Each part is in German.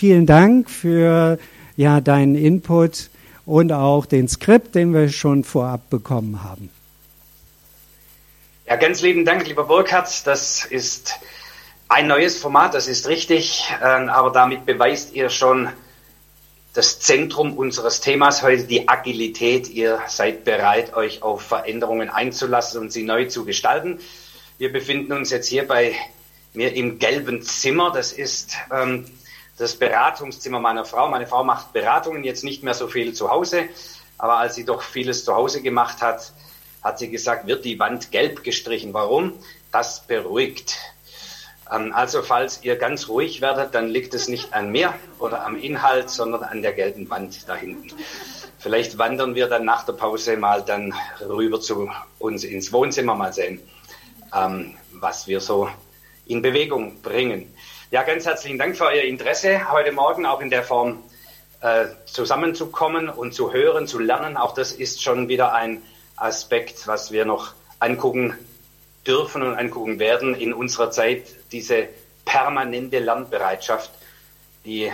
Vielen Dank für ja, deinen Input und auch den Skript, den wir schon vorab bekommen haben. Ja, ganz lieben Dank, lieber Burkhardt. Das ist ein neues Format, das ist richtig, ähm, aber damit beweist ihr schon das Zentrum unseres Themas heute, die Agilität. Ihr seid bereit, euch auf Veränderungen einzulassen und sie neu zu gestalten. Wir befinden uns jetzt hier bei mir im gelben Zimmer. Das ist ähm, das Beratungszimmer meiner Frau. Meine Frau macht Beratungen jetzt nicht mehr so viel zu Hause, aber als sie doch vieles zu Hause gemacht hat, hat sie gesagt, wird die Wand gelb gestrichen. Warum? Das beruhigt. Ähm, also falls ihr ganz ruhig werdet, dann liegt es nicht an mir oder am Inhalt, sondern an der gelben Wand da hinten. Vielleicht wandern wir dann nach der Pause mal dann rüber zu uns ins Wohnzimmer mal sehen, ähm, was wir so in Bewegung bringen. Ja, ganz herzlichen Dank für Ihr Interesse, heute Morgen auch in der Form äh, zusammenzukommen und zu hören, zu lernen. Auch das ist schon wieder ein Aspekt, was wir noch angucken dürfen und angucken werden in unserer Zeit, diese permanente Lernbereitschaft, die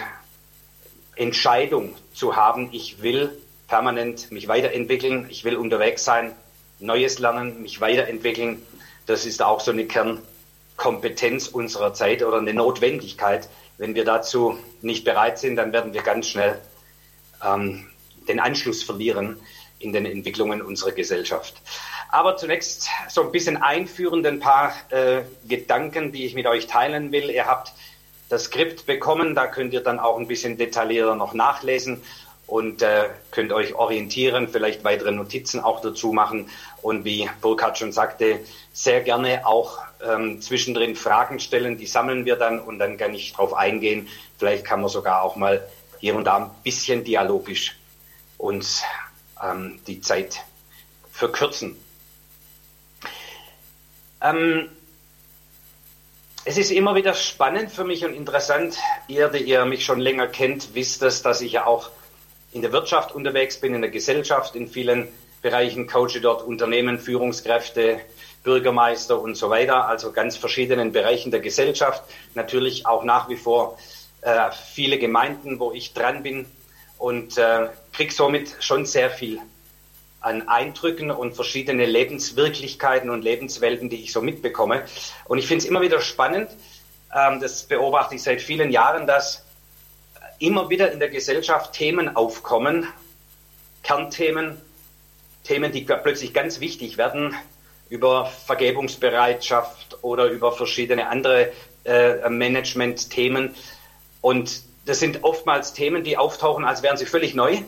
Entscheidung zu haben, ich will permanent mich weiterentwickeln, ich will unterwegs sein, Neues lernen, mich weiterentwickeln. Das ist auch so eine Kernkompetenz unserer Zeit oder eine Notwendigkeit. Wenn wir dazu nicht bereit sind, dann werden wir ganz schnell ähm, den Anschluss verlieren in den Entwicklungen unserer Gesellschaft. Aber zunächst so ein bisschen einführend ein paar äh, Gedanken, die ich mit euch teilen will. Ihr habt das Skript bekommen, da könnt ihr dann auch ein bisschen detaillierter noch nachlesen und äh, könnt euch orientieren, vielleicht weitere Notizen auch dazu machen und wie Burkhard schon sagte, sehr gerne auch ähm, zwischendrin Fragen stellen, die sammeln wir dann und dann kann ich darauf eingehen. Vielleicht kann man sogar auch mal hier und da ein bisschen dialogisch uns ähm, die Zeit verkürzen. Ähm, es ist immer wieder spannend für mich und interessant. Ihr, die ihr mich schon länger kennt, wisst es, dass ich ja auch in der Wirtschaft unterwegs bin, in der Gesellschaft, in vielen Bereichen, coache dort Unternehmen, Führungskräfte, Bürgermeister und so weiter, also ganz verschiedenen Bereichen der Gesellschaft. Natürlich auch nach wie vor äh, viele Gemeinden, wo ich dran bin und äh, kriege somit schon sehr viel an Eindrücken und verschiedene Lebenswirklichkeiten und Lebenswelten, die ich so mitbekomme. Und ich finde es immer wieder spannend, ähm, das beobachte ich seit vielen Jahren, dass immer wieder in der Gesellschaft Themen aufkommen, Kernthemen, Themen, die plötzlich ganz wichtig werden, über Vergebungsbereitschaft oder über verschiedene andere äh, Management-Themen. Und das sind oftmals Themen, die auftauchen, als wären sie völlig neu.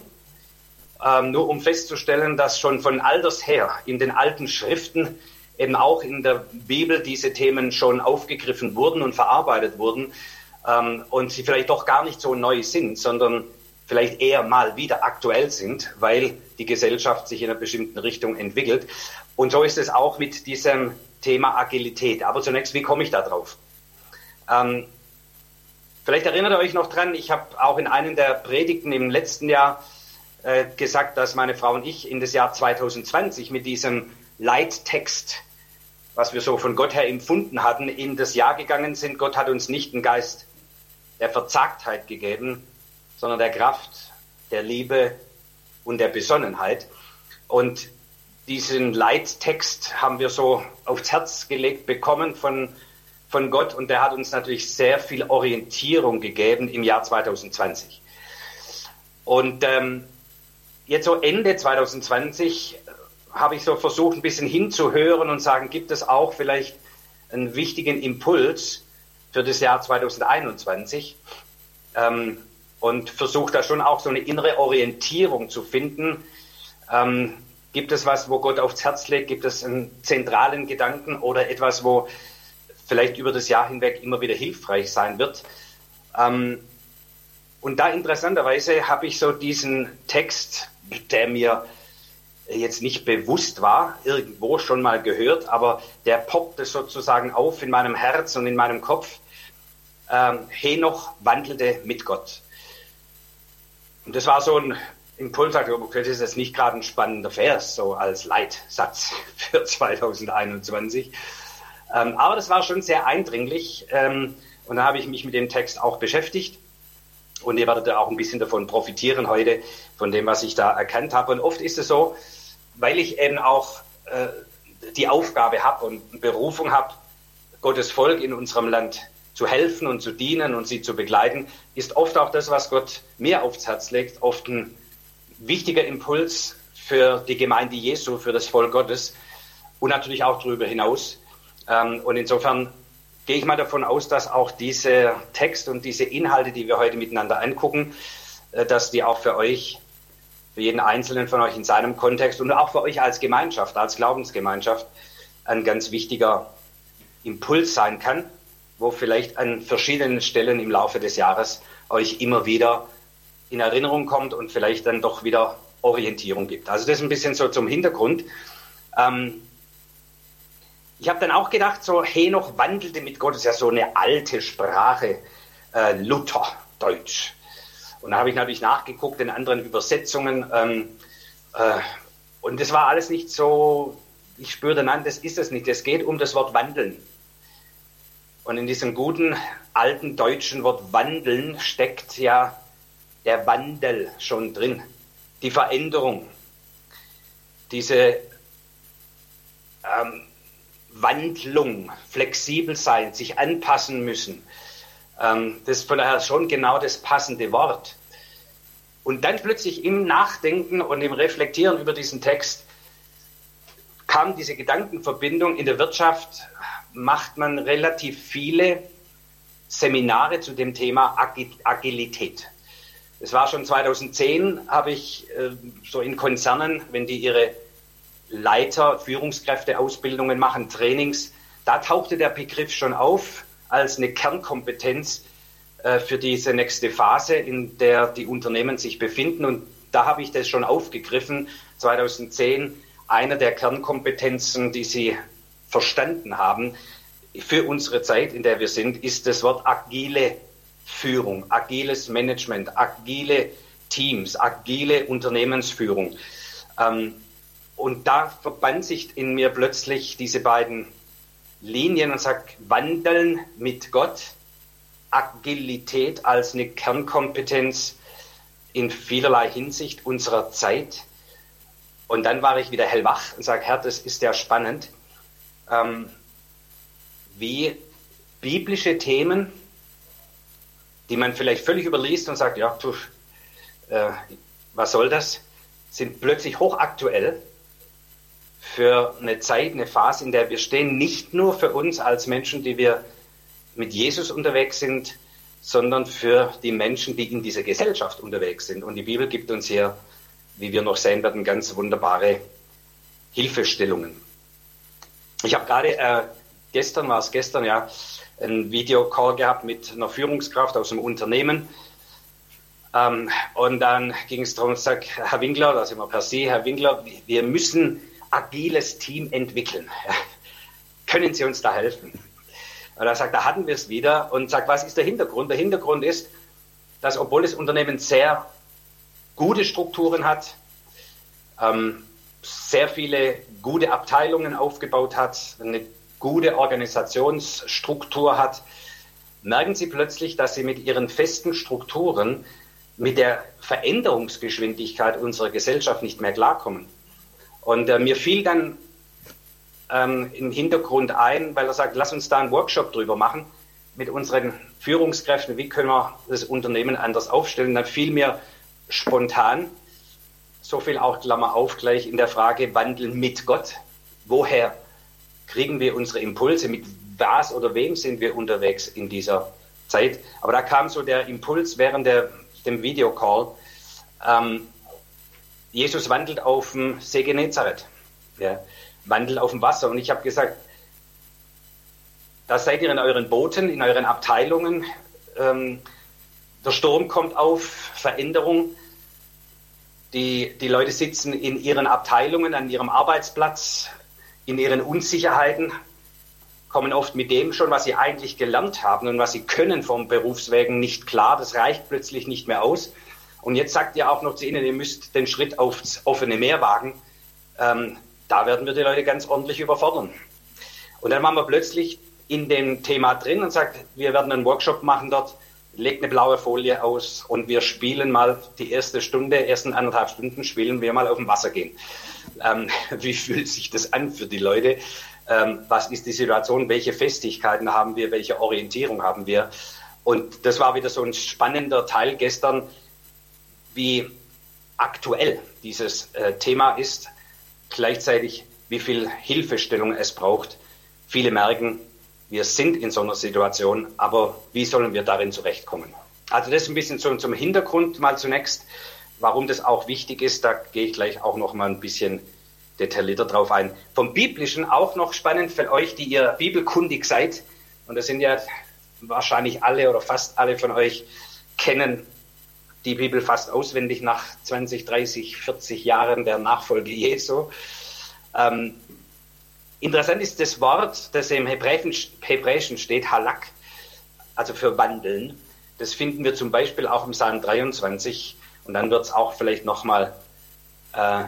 Ähm, nur um festzustellen, dass schon von alters her in den alten Schriften, eben auch in der Bibel, diese Themen schon aufgegriffen wurden und verarbeitet wurden ähm, und sie vielleicht doch gar nicht so neu sind, sondern vielleicht eher mal wieder aktuell sind, weil die Gesellschaft sich in einer bestimmten Richtung entwickelt. Und so ist es auch mit diesem Thema Agilität. Aber zunächst, wie komme ich da drauf? Ähm, Vielleicht erinnert ihr euch noch dran, ich habe auch in einem der Predigten im letzten Jahr äh, gesagt, dass meine Frau und ich in das Jahr 2020 mit diesem Leittext, was wir so von Gott her empfunden hatten, in das Jahr gegangen sind. Gott hat uns nicht einen Geist der Verzagtheit gegeben, sondern der Kraft, der Liebe und der Besonnenheit. Und diesen Leittext haben wir so aufs Herz gelegt bekommen von von Gott und der hat uns natürlich sehr viel Orientierung gegeben im Jahr 2020. Und ähm, jetzt so Ende 2020 äh, habe ich so versucht, ein bisschen hinzuhören und sagen, gibt es auch vielleicht einen wichtigen Impuls für das Jahr 2021? Ähm, und versucht da schon auch so eine innere Orientierung zu finden. Ähm, gibt es was, wo Gott aufs Herz legt? Gibt es einen zentralen Gedanken oder etwas, wo vielleicht über das Jahr hinweg immer wieder hilfreich sein wird. Ähm, und da interessanterweise habe ich so diesen Text, der mir jetzt nicht bewusst war, irgendwo schon mal gehört, aber der poppte sozusagen auf in meinem Herz und in meinem Kopf. Ähm, Henoch wandelte mit Gott. Und das war so ein Impuls, das ist jetzt nicht gerade ein spannender Vers, so als Leitsatz für 2021. Ähm, aber das war schon sehr eindringlich ähm, und da habe ich mich mit dem Text auch beschäftigt. Und ihr werdet auch ein bisschen davon profitieren heute, von dem, was ich da erkannt habe. Und oft ist es so, weil ich eben auch äh, die Aufgabe habe und Berufung habe, Gottes Volk in unserem Land zu helfen und zu dienen und sie zu begleiten, ist oft auch das, was Gott mir aufs Herz legt, oft ein wichtiger Impuls für die Gemeinde Jesu, für das Volk Gottes und natürlich auch darüber hinaus. Ähm, und insofern gehe ich mal davon aus, dass auch diese Text und diese Inhalte, die wir heute miteinander angucken, äh, dass die auch für euch, für jeden Einzelnen von euch in seinem Kontext und auch für euch als Gemeinschaft, als Glaubensgemeinschaft ein ganz wichtiger Impuls sein kann, wo vielleicht an verschiedenen Stellen im Laufe des Jahres euch immer wieder in Erinnerung kommt und vielleicht dann doch wieder Orientierung gibt. Also das ein bisschen so zum Hintergrund. Ähm, ich habe dann auch gedacht, so Henoch wandelte mit Gott, das ist ja so eine alte Sprache, äh, Lutherdeutsch. Und da habe ich natürlich nachgeguckt in anderen Übersetzungen. Ähm, äh, und das war alles nicht so, ich spürte, nein, das ist es nicht. Es geht um das Wort wandeln. Und in diesem guten alten deutschen Wort wandeln steckt ja der Wandel schon drin, die Veränderung, diese ähm, Wandlung, flexibel sein, sich anpassen müssen. Ähm, das ist von daher schon genau das passende Wort. Und dann plötzlich im Nachdenken und im Reflektieren über diesen Text kam diese Gedankenverbindung. In der Wirtschaft macht man relativ viele Seminare zu dem Thema Agilität. Es war schon 2010, habe ich äh, so in Konzernen, wenn die ihre Leiter, Führungskräfte, Ausbildungen machen, Trainings. Da tauchte der Begriff schon auf als eine Kernkompetenz äh, für diese nächste Phase, in der die Unternehmen sich befinden. Und da habe ich das schon aufgegriffen, 2010. Einer der Kernkompetenzen, die Sie verstanden haben für unsere Zeit, in der wir sind, ist das Wort agile Führung, agiles Management, agile Teams, agile Unternehmensführung. Ähm, und da verband sich in mir plötzlich diese beiden Linien und sagt, wandeln mit Gott, Agilität als eine Kernkompetenz in vielerlei Hinsicht unserer Zeit. Und dann war ich wieder hellwach und sage, Herr, das ist ja spannend, ähm, wie biblische Themen, die man vielleicht völlig überliest und sagt, ja, pf, äh, was soll das, sind plötzlich hochaktuell für eine Zeit, eine Phase, in der wir stehen, nicht nur für uns als Menschen, die wir mit Jesus unterwegs sind, sondern für die Menschen, die in dieser Gesellschaft unterwegs sind. Und die Bibel gibt uns hier, wie wir noch sehen werden, ganz wunderbare Hilfestellungen. Ich habe gerade, äh, gestern war es gestern, ja, einen Videocall gehabt mit einer Führungskraft aus einem Unternehmen. Ähm, und dann ging es darum, sag, Herr Winkler, da sind wir per se, Herr Winkler, wir müssen agiles Team entwickeln. Können Sie uns da helfen? Und er sagt, da hatten wir es wieder und sagt, was ist der Hintergrund? Der Hintergrund ist, dass obwohl das Unternehmen sehr gute Strukturen hat, ähm, sehr viele gute Abteilungen aufgebaut hat, eine gute Organisationsstruktur hat, merken Sie plötzlich, dass Sie mit Ihren festen Strukturen mit der Veränderungsgeschwindigkeit unserer Gesellschaft nicht mehr klarkommen. Und äh, mir fiel dann ähm, im Hintergrund ein, weil er sagt, lass uns da einen Workshop drüber machen mit unseren Führungskräften, wie können wir das Unternehmen anders aufstellen. Dann fiel mir spontan, so viel auch Klammer auf, gleich in der Frage, wandeln mit Gott. Woher kriegen wir unsere Impulse? Mit was oder wem sind wir unterwegs in dieser Zeit? Aber da kam so der Impuls während der, dem Videocall, ähm, Jesus wandelt auf dem See Genezareth, ja, wandelt auf dem Wasser. Und ich habe gesagt, da seid ihr in euren Booten, in euren Abteilungen. Ähm, der Sturm kommt auf, Veränderung. Die, die Leute sitzen in ihren Abteilungen, an ihrem Arbeitsplatz, in ihren Unsicherheiten, kommen oft mit dem schon, was sie eigentlich gelernt haben und was sie können vom Berufswegen nicht klar. Das reicht plötzlich nicht mehr aus. Und jetzt sagt ihr auch noch zu ihnen, ihr müsst den Schritt aufs offene Meer wagen. Ähm, da werden wir die Leute ganz ordentlich überfordern. Und dann waren wir plötzlich in dem Thema drin und sagt, wir werden einen Workshop machen dort. Legt eine blaue Folie aus und wir spielen mal die erste Stunde, ersten anderthalb Stunden spielen wir mal auf dem Wasser gehen. Ähm, wie fühlt sich das an für die Leute? Ähm, was ist die Situation? Welche Festigkeiten haben wir? Welche Orientierung haben wir? Und das war wieder so ein spannender Teil gestern, wie aktuell dieses äh, Thema ist, gleichzeitig wie viel Hilfestellung es braucht. Viele merken, wir sind in so einer Situation, aber wie sollen wir darin zurechtkommen? Also das ein bisschen so zum Hintergrund mal zunächst, warum das auch wichtig ist. Da gehe ich gleich auch noch mal ein bisschen detaillierter drauf ein. Vom Biblischen auch noch spannend für euch, die ihr bibelkundig seid. Und das sind ja wahrscheinlich alle oder fast alle von euch kennen die Bibel fast auswendig nach 20, 30, 40 Jahren der Nachfolge Jesu. Ähm, interessant ist das Wort, das im Hebräischen steht, Halak, also für wandeln. Das finden wir zum Beispiel auch im Psalm 23 und dann wird es auch vielleicht nochmal äh,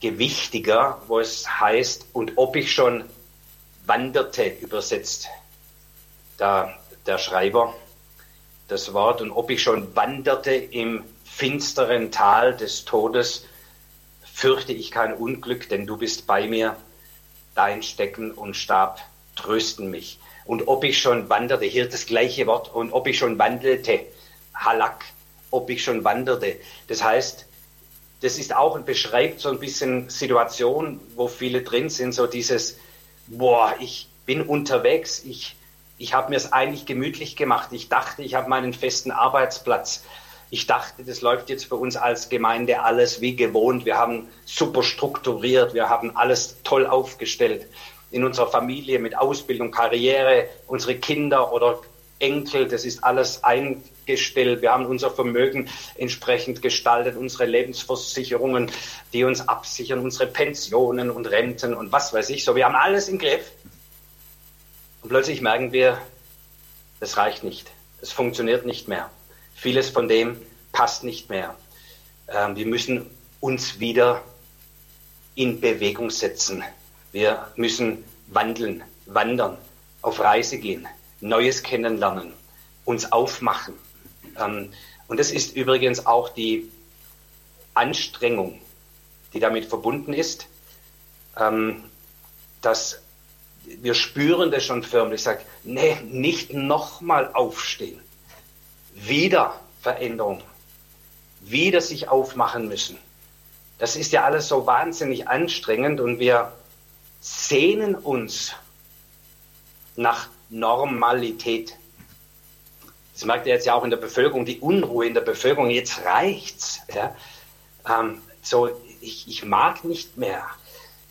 gewichtiger, wo es heißt, und ob ich schon wanderte, übersetzt da der Schreiber das Wort, und ob ich schon wanderte im finsteren Tal des Todes, fürchte ich kein Unglück, denn du bist bei mir, dein Stecken und Stab trösten mich. Und ob ich schon wanderte, hier das gleiche Wort, und ob ich schon wandelte, Halak, ob ich schon wanderte. Das heißt, das ist auch und beschreibt so ein bisschen Situation, wo viele drin sind, so dieses, boah, ich bin unterwegs, ich, ich habe mir es eigentlich gemütlich gemacht. Ich dachte, ich habe meinen festen Arbeitsplatz. Ich dachte, das läuft jetzt für uns als Gemeinde alles wie gewohnt. Wir haben super strukturiert, wir haben alles toll aufgestellt in unserer Familie mit Ausbildung, Karriere, unsere Kinder oder Enkel, das ist alles eingestellt. Wir haben unser Vermögen entsprechend gestaltet, unsere Lebensversicherungen, die uns absichern, unsere Pensionen und Renten und was weiß ich. So, wir haben alles im Griff. Und plötzlich merken wir, das reicht nicht. Es funktioniert nicht mehr. Vieles von dem passt nicht mehr. Ähm, wir müssen uns wieder in Bewegung setzen. Wir müssen wandeln, wandern, auf Reise gehen. Neues kennenlernen, uns aufmachen. Ähm, und das ist übrigens auch die Anstrengung, die damit verbunden ist, ähm, dass wir spüren das schon förmlich, sagt, nee, nicht nochmal aufstehen, wieder Veränderung, wieder sich aufmachen müssen. Das ist ja alles so wahnsinnig anstrengend und wir sehnen uns nach Normalität. Das merkt ihr jetzt ja auch in der Bevölkerung, die Unruhe in der Bevölkerung. Jetzt reicht's. Ja? Ähm, so, ich, ich mag nicht mehr.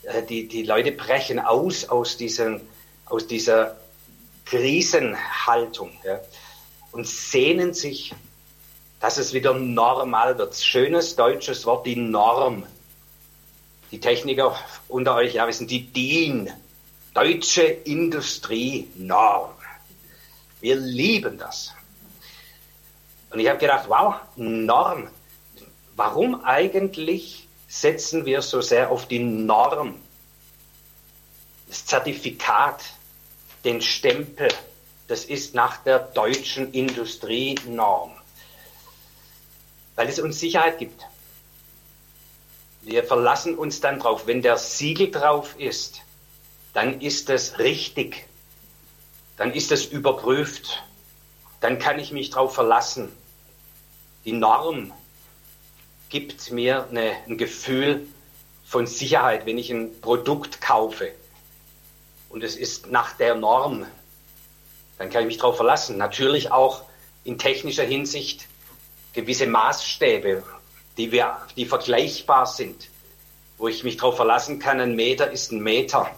Äh, die, die Leute brechen aus aus, diesen, aus dieser Krisenhaltung ja? Und sehnen sich, dass es wieder normal wird. Schönes deutsches Wort, die Norm. Die Techniker unter euch ja wissen, die DIN, Deutsche Industrienorm. Wir lieben das. Und ich habe gedacht, wow, Norm. Warum eigentlich setzen wir so sehr auf die Norm? Das Zertifikat, den Stempel, das ist nach der deutschen Industrienorm. Weil es uns Sicherheit gibt. Wir verlassen uns dann drauf. Wenn der Siegel drauf ist, dann ist es richtig, dann ist es überprüft, dann kann ich mich darauf verlassen. Die Norm gibt mir eine, ein Gefühl von Sicherheit, wenn ich ein Produkt kaufe und es ist nach der Norm, dann kann ich mich darauf verlassen. Natürlich auch in technischer Hinsicht gewisse Maßstäbe, die, wir, die vergleichbar sind, wo ich mich darauf verlassen kann, ein Meter ist ein Meter.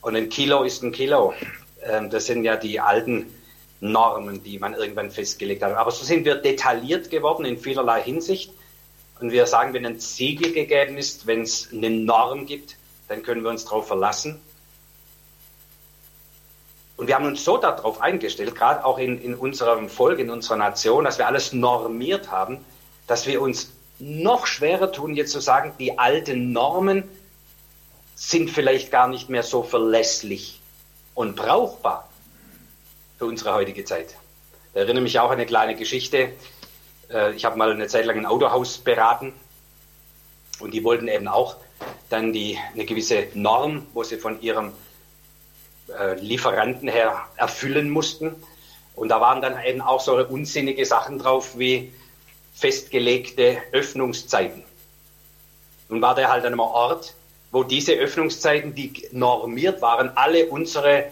Und ein Kilo ist ein Kilo. Ähm, das sind ja die alten Normen, die man irgendwann festgelegt hat. Aber so sind wir detailliert geworden in vielerlei Hinsicht. Und wir sagen, wenn ein Siegel gegeben ist, wenn es eine Norm gibt, dann können wir uns darauf verlassen. Und wir haben uns so darauf eingestellt, gerade auch in, in unserem Volk, in unserer Nation, dass wir alles normiert haben, dass wir uns noch schwerer tun, jetzt zu sagen, die alten Normen sind vielleicht gar nicht mehr so verlässlich und brauchbar für unsere heutige Zeit. Da erinnere mich auch an eine kleine Geschichte. Äh, ich habe mal eine Zeit lang ein Autohaus beraten und die wollten eben auch dann die, eine gewisse Norm, wo sie von ihrem äh, Lieferanten her erfüllen mussten. Und da waren dann eben auch so unsinnige Sachen drauf wie festgelegte Öffnungszeiten. Nun war der halt an einem Ort, wo diese Öffnungszeiten, die normiert waren, alle unsere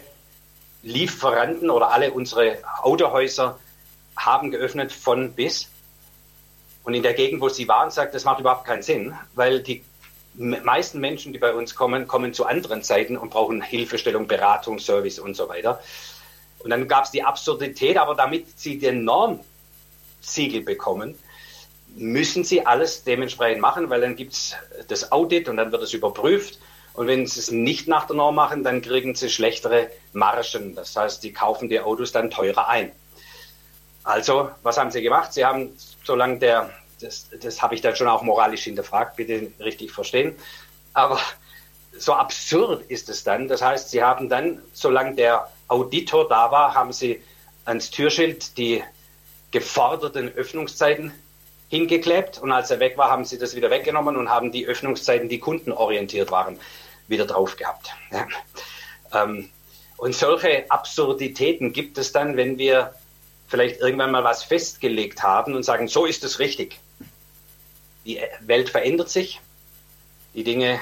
Lieferanten oder alle unsere Autohäuser haben geöffnet von bis. Und in der Gegend, wo sie waren, sagt, das macht überhaupt keinen Sinn, weil die meisten Menschen, die bei uns kommen, kommen zu anderen Zeiten und brauchen Hilfestellung, Beratung, Service und so weiter. Und dann gab es die Absurdität, aber damit sie den Normsiegel bekommen, müssen sie alles dementsprechend machen, weil dann gibt es das Audit und dann wird es überprüft. Und wenn sie es nicht nach der Norm machen, dann kriegen sie schlechtere Margen. Das heißt, sie kaufen die Autos dann teurer ein. Also, was haben sie gemacht? Sie haben, solange der, das, das habe ich dann schon auch moralisch hinterfragt, bitte richtig verstehen, aber so absurd ist es dann. Das heißt, sie haben dann, solange der Auditor da war, haben sie ans Türschild die geforderten Öffnungszeiten hingeklebt und als er weg war, haben sie das wieder weggenommen und haben die Öffnungszeiten, die kundenorientiert waren, wieder drauf gehabt. Ja. Ähm, und solche Absurditäten gibt es dann, wenn wir vielleicht irgendwann mal was festgelegt haben und sagen, so ist es richtig. Die Welt verändert sich, die Dinge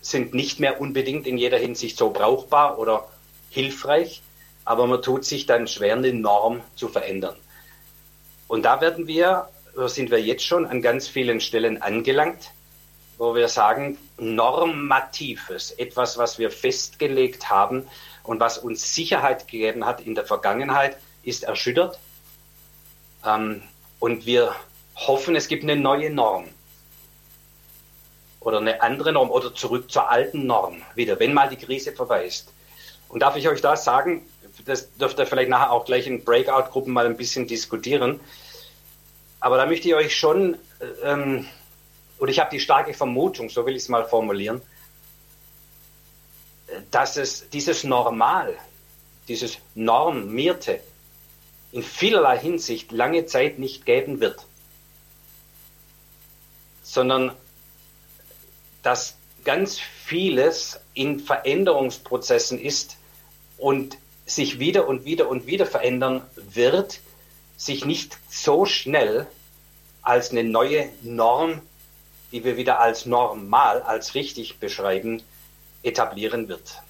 sind nicht mehr unbedingt in jeder Hinsicht so brauchbar oder hilfreich, aber man tut sich dann schwer, eine Norm zu verändern. Und da werden wir sind wir jetzt schon an ganz vielen Stellen angelangt, wo wir sagen, normatives, etwas, was wir festgelegt haben und was uns Sicherheit gegeben hat in der Vergangenheit, ist erschüttert. Ähm, und wir hoffen, es gibt eine neue Norm oder eine andere Norm oder zurück zur alten Norm wieder, wenn mal die Krise vorbei ist. Und darf ich euch da sagen, das dürft ihr vielleicht nachher auch gleich in Breakout-Gruppen mal ein bisschen diskutieren. Aber da möchte ich euch schon, äh, ähm, oder ich habe die starke Vermutung, so will ich es mal formulieren, dass es dieses Normal, dieses Normierte in vielerlei Hinsicht lange Zeit nicht geben wird, sondern dass ganz vieles in Veränderungsprozessen ist und sich wieder und wieder und wieder verändern wird, sich nicht so schnell als eine neue Norm, die wir wieder als normal, als richtig beschreiben, etablieren wird.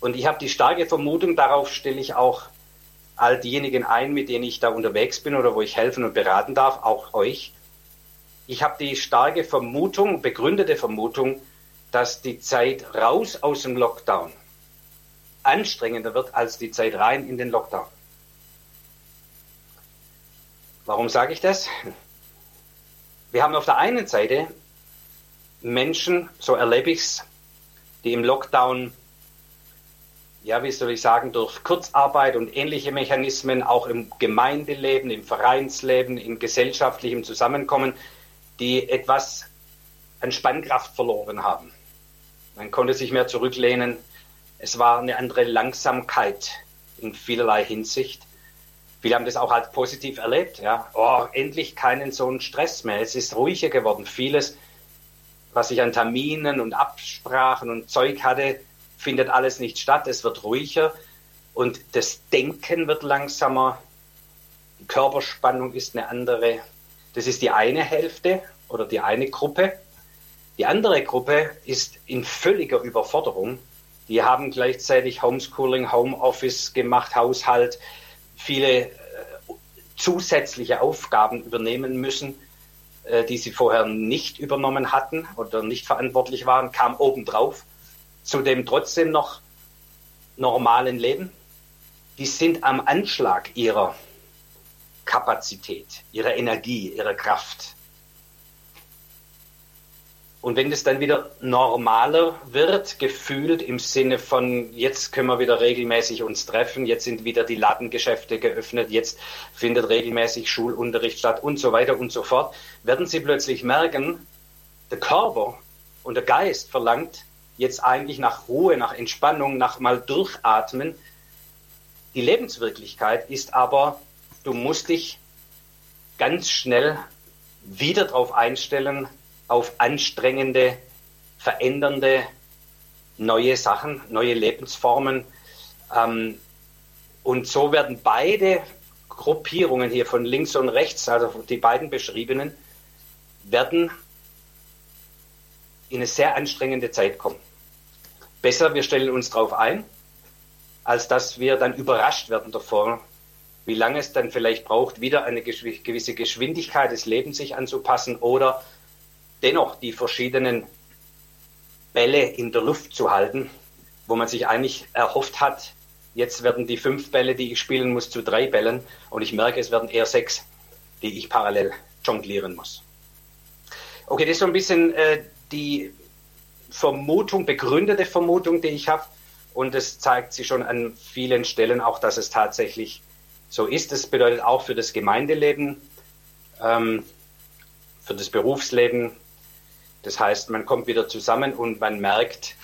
Und ich habe die starke Vermutung, darauf stelle ich auch all diejenigen ein, mit denen ich da unterwegs bin oder wo ich helfen und beraten darf, auch euch. Ich habe die starke Vermutung, begründete Vermutung, dass die Zeit raus aus dem Lockdown anstrengender wird als die Zeit rein in den Lockdown. Warum sage ich das? Wir haben auf der einen Seite Menschen, so erlebe ich es, die im Lockdown, ja, wie soll ich sagen, durch Kurzarbeit und ähnliche Mechanismen auch im Gemeindeleben, im Vereinsleben, im gesellschaftlichen Zusammenkommen, die etwas an Spannkraft verloren haben. Man konnte sich mehr zurücklehnen. Es war eine andere Langsamkeit in vielerlei Hinsicht. Viele haben das auch als positiv erlebt. Ja, oh, endlich keinen so einen Stress mehr. Es ist ruhiger geworden. Vieles, was ich an Terminen und Absprachen und Zeug hatte, findet alles nicht statt. Es wird ruhiger und das Denken wird langsamer. Die Körperspannung ist eine andere. Das ist die eine Hälfte oder die eine Gruppe. Die andere Gruppe ist in völliger Überforderung. Die haben gleichzeitig Homeschooling, Homeoffice gemacht, Haushalt, viele äh, zusätzliche Aufgaben übernehmen müssen, äh, die sie vorher nicht übernommen hatten oder nicht verantwortlich waren, kam obendrauf zu dem trotzdem noch normalen Leben. Die sind am Anschlag ihrer Kapazität, ihrer Energie, ihrer Kraft. Und wenn es dann wieder normaler wird, gefühlt im Sinne von, jetzt können wir wieder regelmäßig uns treffen, jetzt sind wieder die Ladengeschäfte geöffnet, jetzt findet regelmäßig Schulunterricht statt und so weiter und so fort, werden Sie plötzlich merken, der Körper und der Geist verlangt jetzt eigentlich nach Ruhe, nach Entspannung, nach mal durchatmen. Die Lebenswirklichkeit ist aber du musst dich ganz schnell wieder darauf einstellen, auf anstrengende, verändernde, neue Sachen, neue Lebensformen. Ähm, und so werden beide Gruppierungen hier von links und rechts, also die beiden beschriebenen, werden in eine sehr anstrengende Zeit kommen. Besser, wir stellen uns darauf ein, als dass wir dann überrascht werden davor, wie lange es dann vielleicht braucht, wieder eine gewisse Geschwindigkeit des Lebens sich anzupassen oder dennoch die verschiedenen Bälle in der Luft zu halten, wo man sich eigentlich erhofft hat, jetzt werden die fünf Bälle, die ich spielen muss, zu drei Bällen und ich merke, es werden eher sechs, die ich parallel jonglieren muss. Okay, das ist so ein bisschen äh, die Vermutung, begründete Vermutung, die ich habe und es zeigt sich schon an vielen Stellen auch, dass es tatsächlich so ist. Das bedeutet auch für das Gemeindeleben, ähm, für das Berufsleben, das heißt, man kommt wieder zusammen und man merkt,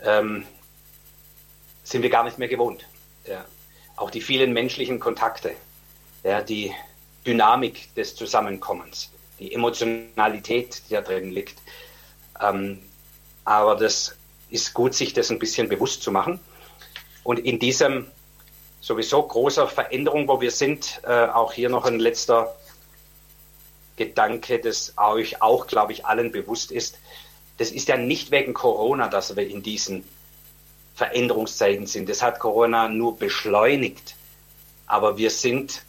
ähm, sind wir gar nicht mehr gewohnt. Ja. Auch die vielen menschlichen Kontakte, ja, die Dynamik des Zusammenkommens, die Emotionalität, die da drin liegt. Ähm, aber das ist gut, sich das ein bisschen bewusst zu machen. Und in diesem sowieso großer Veränderung, wo wir sind, äh, auch hier noch ein letzter Gedanke, das euch auch, glaube ich, allen bewusst ist. Das ist ja nicht wegen Corona, dass wir in diesen Veränderungszeiten sind. Das hat Corona nur beschleunigt. Aber wir sind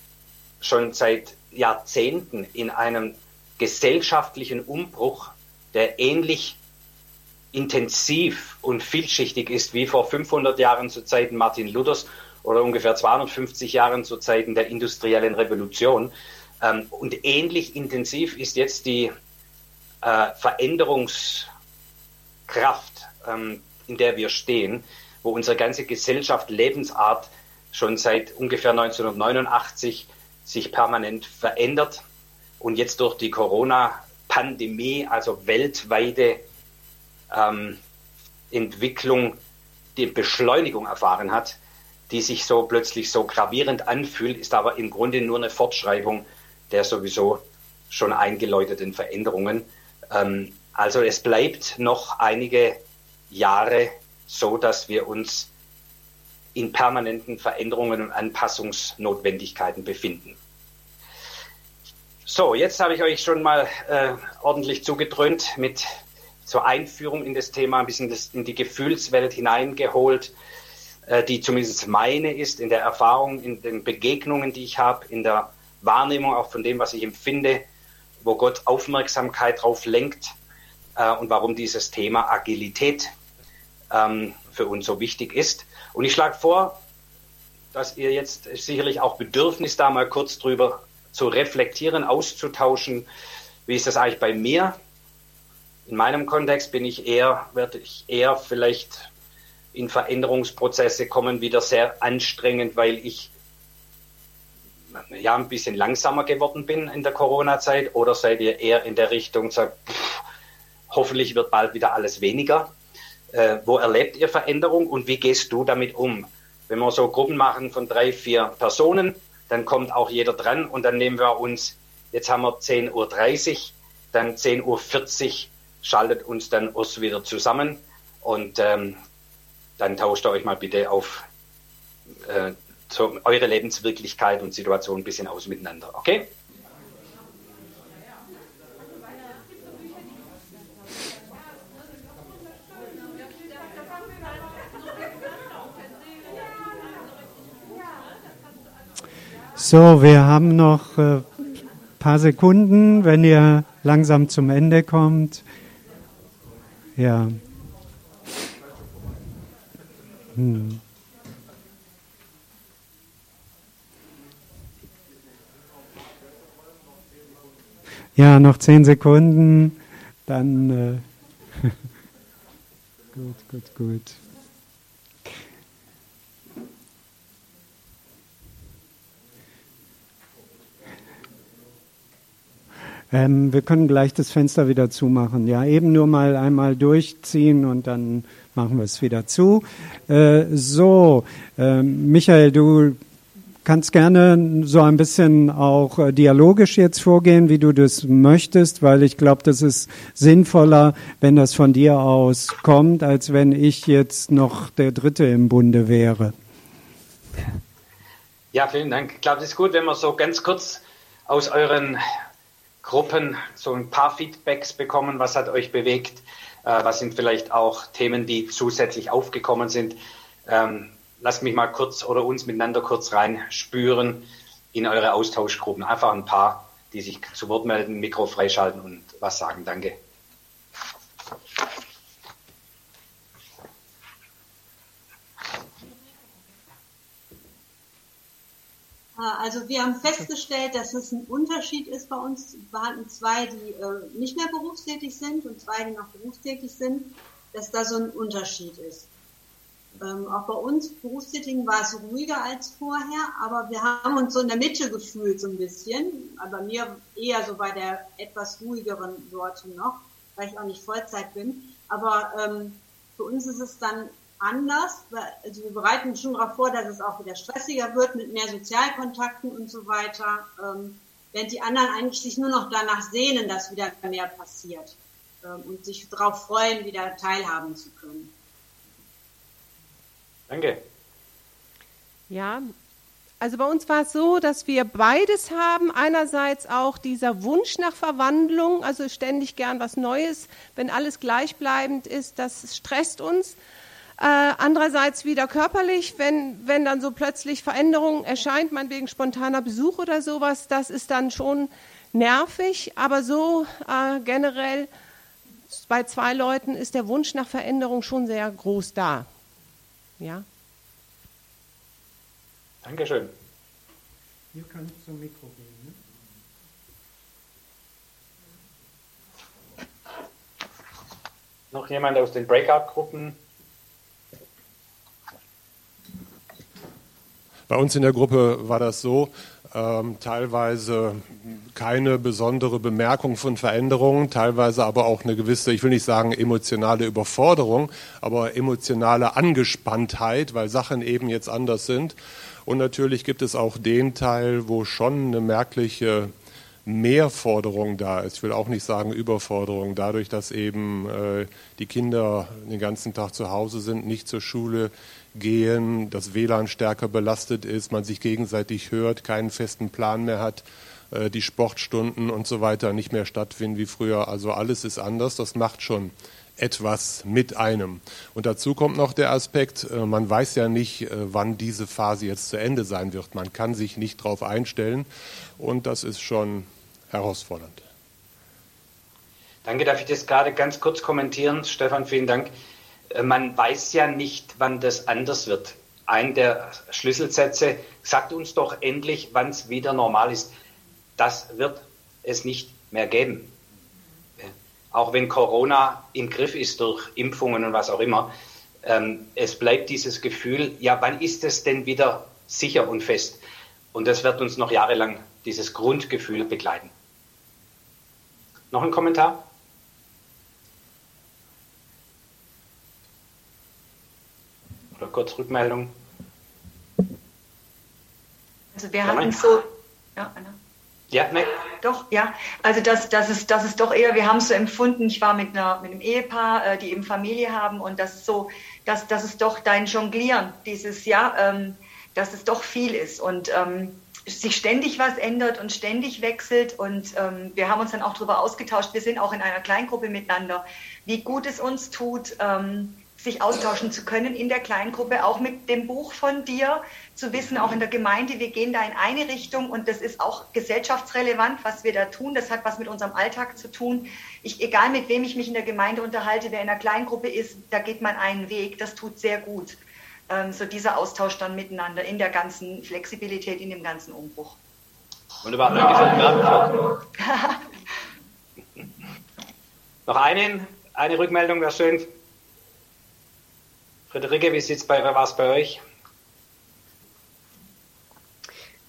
schon seit Jahrzehnten in einem gesellschaftlichen Umbruch, der ähnlich intensiv und vielschichtig ist wie vor 500 Jahren zu Zeiten Martin Luthers oder ungefähr 250 Jahren zu Zeiten der industriellen Revolution. Ähm, und ähnlich intensiv ist jetzt die äh, Veränderungskraft, ähm, in der wir stehen, wo unsere ganze Gesellschaft, Lebensart schon seit ungefähr 1989 sich permanent verändert und jetzt durch die Corona-Pandemie, also weltweite ähm, Entwicklung, die Beschleunigung erfahren hat, die sich so plötzlich so gravierend anfühlt, ist aber im Grunde nur eine Fortschreibung der sowieso schon eingeläuteten Veränderungen. Ähm, also es bleibt noch einige Jahre so, dass wir uns in permanenten Veränderungen und Anpassungsnotwendigkeiten befinden. So, jetzt habe ich euch schon mal äh, ordentlich zugedröhnt mit zur Einführung in das Thema, ein bisschen das, in die Gefühlswelt hineingeholt, äh, die zumindest meine ist, in der Erfahrung, in den Begegnungen, die ich habe, in der Wahrnehmung, auch von dem, was ich empfinde, wo Gott Aufmerksamkeit drauf lenkt äh, und warum dieses Thema Agilität ähm, für uns so wichtig ist. Und ich schlage vor, dass ihr jetzt sicherlich auch Bedürfnis da mal kurz drüber zu reflektieren, auszutauschen. Wie ist das eigentlich bei mir? In meinem Kontext bin ich eher, werde ich eher vielleicht in Veränderungsprozesse kommen, wieder sehr anstrengend, weil ich ja ein bisschen langsamer geworden bin in der Corona-Zeit oder seid ihr eher in der Richtung, sagt, pff, hoffentlich wird bald wieder alles weniger? Äh, wo erlebt ihr Veränderung und wie gehst du damit um? Wenn wir so Gruppen machen von drei, vier Personen, dann kommt auch jeder dran und dann nehmen wir uns, jetzt haben wir 10.30 Uhr, dann 10.40 Uhr schaltet uns dann Urs wieder zusammen und ähm, dann tauscht ihr euch mal bitte auf äh, so eure Lebenswirklichkeit und Situation ein bisschen aus miteinander. Okay? So, wir haben noch ein äh, paar Sekunden, wenn ihr langsam zum Ende kommt. Ja. Hm. Ja, noch zehn Sekunden, dann äh, gut, gut, gut. Ähm, wir können gleich das Fenster wieder zumachen. Ja, eben nur mal einmal durchziehen und dann machen wir es wieder zu. Äh, so, äh, Michael, du kannst gerne so ein bisschen auch äh, dialogisch jetzt vorgehen, wie du das möchtest, weil ich glaube, das ist sinnvoller, wenn das von dir aus kommt, als wenn ich jetzt noch der Dritte im Bunde wäre. Ja, vielen Dank. Ich glaube, es ist gut, wenn wir so ganz kurz aus euren Gruppen so ein paar Feedbacks bekommen. Was hat euch bewegt? Äh, was sind vielleicht auch Themen, die zusätzlich aufgekommen sind? Ähm, lasst mich mal kurz oder uns miteinander kurz reinspüren in eure Austauschgruppen. Einfach ein paar, die sich zu Wort melden, Mikro freischalten und was sagen. Danke. Also wir haben festgestellt, dass es ein Unterschied ist bei uns. Wir hatten zwei, die äh, nicht mehr berufstätig sind und zwei, die noch berufstätig sind, dass da so ein Unterschied ist. Ähm, auch bei uns Berufstätigen war es ruhiger als vorher, aber wir haben uns so in der Mitte gefühlt so ein bisschen. Aber mir eher so bei der etwas ruhigeren Sorte noch, weil ich auch nicht Vollzeit bin. Aber ähm, für uns ist es dann anders. Also wir bereiten schon darauf vor, dass es auch wieder stressiger wird mit mehr Sozialkontakten und so weiter. Ähm, während die anderen eigentlich sich nur noch danach sehnen, dass wieder mehr passiert ähm, und sich darauf freuen, wieder teilhaben zu können. Danke. Ja, also bei uns war es so, dass wir beides haben. Einerseits auch dieser Wunsch nach Verwandlung, also ständig gern was Neues. Wenn alles gleichbleibend ist, das stresst uns. Äh, andererseits wieder körperlich, wenn, wenn dann so plötzlich Veränderungen erscheint, meinetwegen spontaner Besuch oder sowas, das ist dann schon nervig. Aber so äh, generell bei zwei Leuten ist der Wunsch nach Veränderung schon sehr groß da. Ja. Dankeschön. Ihr könnt zum Mikro gehen. Ne? Noch jemand aus den Breakout-Gruppen? Bei uns in der Gruppe war das so, ähm, teilweise keine besondere Bemerkung von Veränderungen, teilweise aber auch eine gewisse, ich will nicht sagen emotionale Überforderung, aber emotionale Angespanntheit, weil Sachen eben jetzt anders sind. Und natürlich gibt es auch den Teil, wo schon eine merkliche Mehrforderung da ist. Ich will auch nicht sagen Überforderung, dadurch, dass eben äh, die Kinder den ganzen Tag zu Hause sind, nicht zur Schule gehen, das WLAN stärker belastet ist, man sich gegenseitig hört, keinen festen Plan mehr hat, äh, die Sportstunden und so weiter nicht mehr stattfinden wie früher. Also alles ist anders, das macht schon etwas mit einem. Und dazu kommt noch der Aspekt, äh, man weiß ja nicht, äh, wann diese Phase jetzt zu Ende sein wird. Man kann sich nicht darauf einstellen und das ist schon herausfordernd. Danke, darf ich das gerade ganz kurz kommentieren? Stefan, vielen Dank. Äh, man weiß ja nicht, wann das anders wird. Ein der Schlüsselsätze sagt uns doch endlich, wann es wieder normal ist. Das wird es nicht mehr geben. Auch wenn Corona im Griff ist durch Impfungen und was auch immer, ähm, es bleibt dieses Gefühl, ja, wann ist es denn wieder sicher und fest? Und das wird uns noch jahrelang dieses Grundgefühl begleiten. Noch ein Kommentar? Oder kurz Rückmeldung? Also wir hatten so, ja, Anna. Ja, ne. Doch, ja. Also das, das, ist, das ist doch eher, wir haben es so empfunden, ich war mit, einer, mit einem Ehepaar, äh, die eben Familie haben und das ist so, dass das ist doch dein Jonglieren, dieses, ja, ähm, dass es doch viel ist und ähm, sich ständig was ändert und ständig wechselt und ähm, wir haben uns dann auch darüber ausgetauscht, wir sind auch in einer Kleingruppe miteinander, wie gut es uns tut, ähm, sich austauschen zu können in der Kleingruppe, auch mit dem Buch von dir, zu wissen, auch in der Gemeinde, wir gehen da in eine Richtung und das ist auch gesellschaftsrelevant, was wir da tun. Das hat was mit unserem Alltag zu tun. Ich, egal mit wem ich mich in der Gemeinde unterhalte, wer in der Kleingruppe ist, da geht man einen Weg. Das tut sehr gut. Ähm, so dieser Austausch dann miteinander in der ganzen Flexibilität, in dem ganzen Umbruch. Wunderbar, danke für Antwort. Noch einen, eine Rückmeldung, wäre schön. Friederike, wie sieht's bei, was bei euch?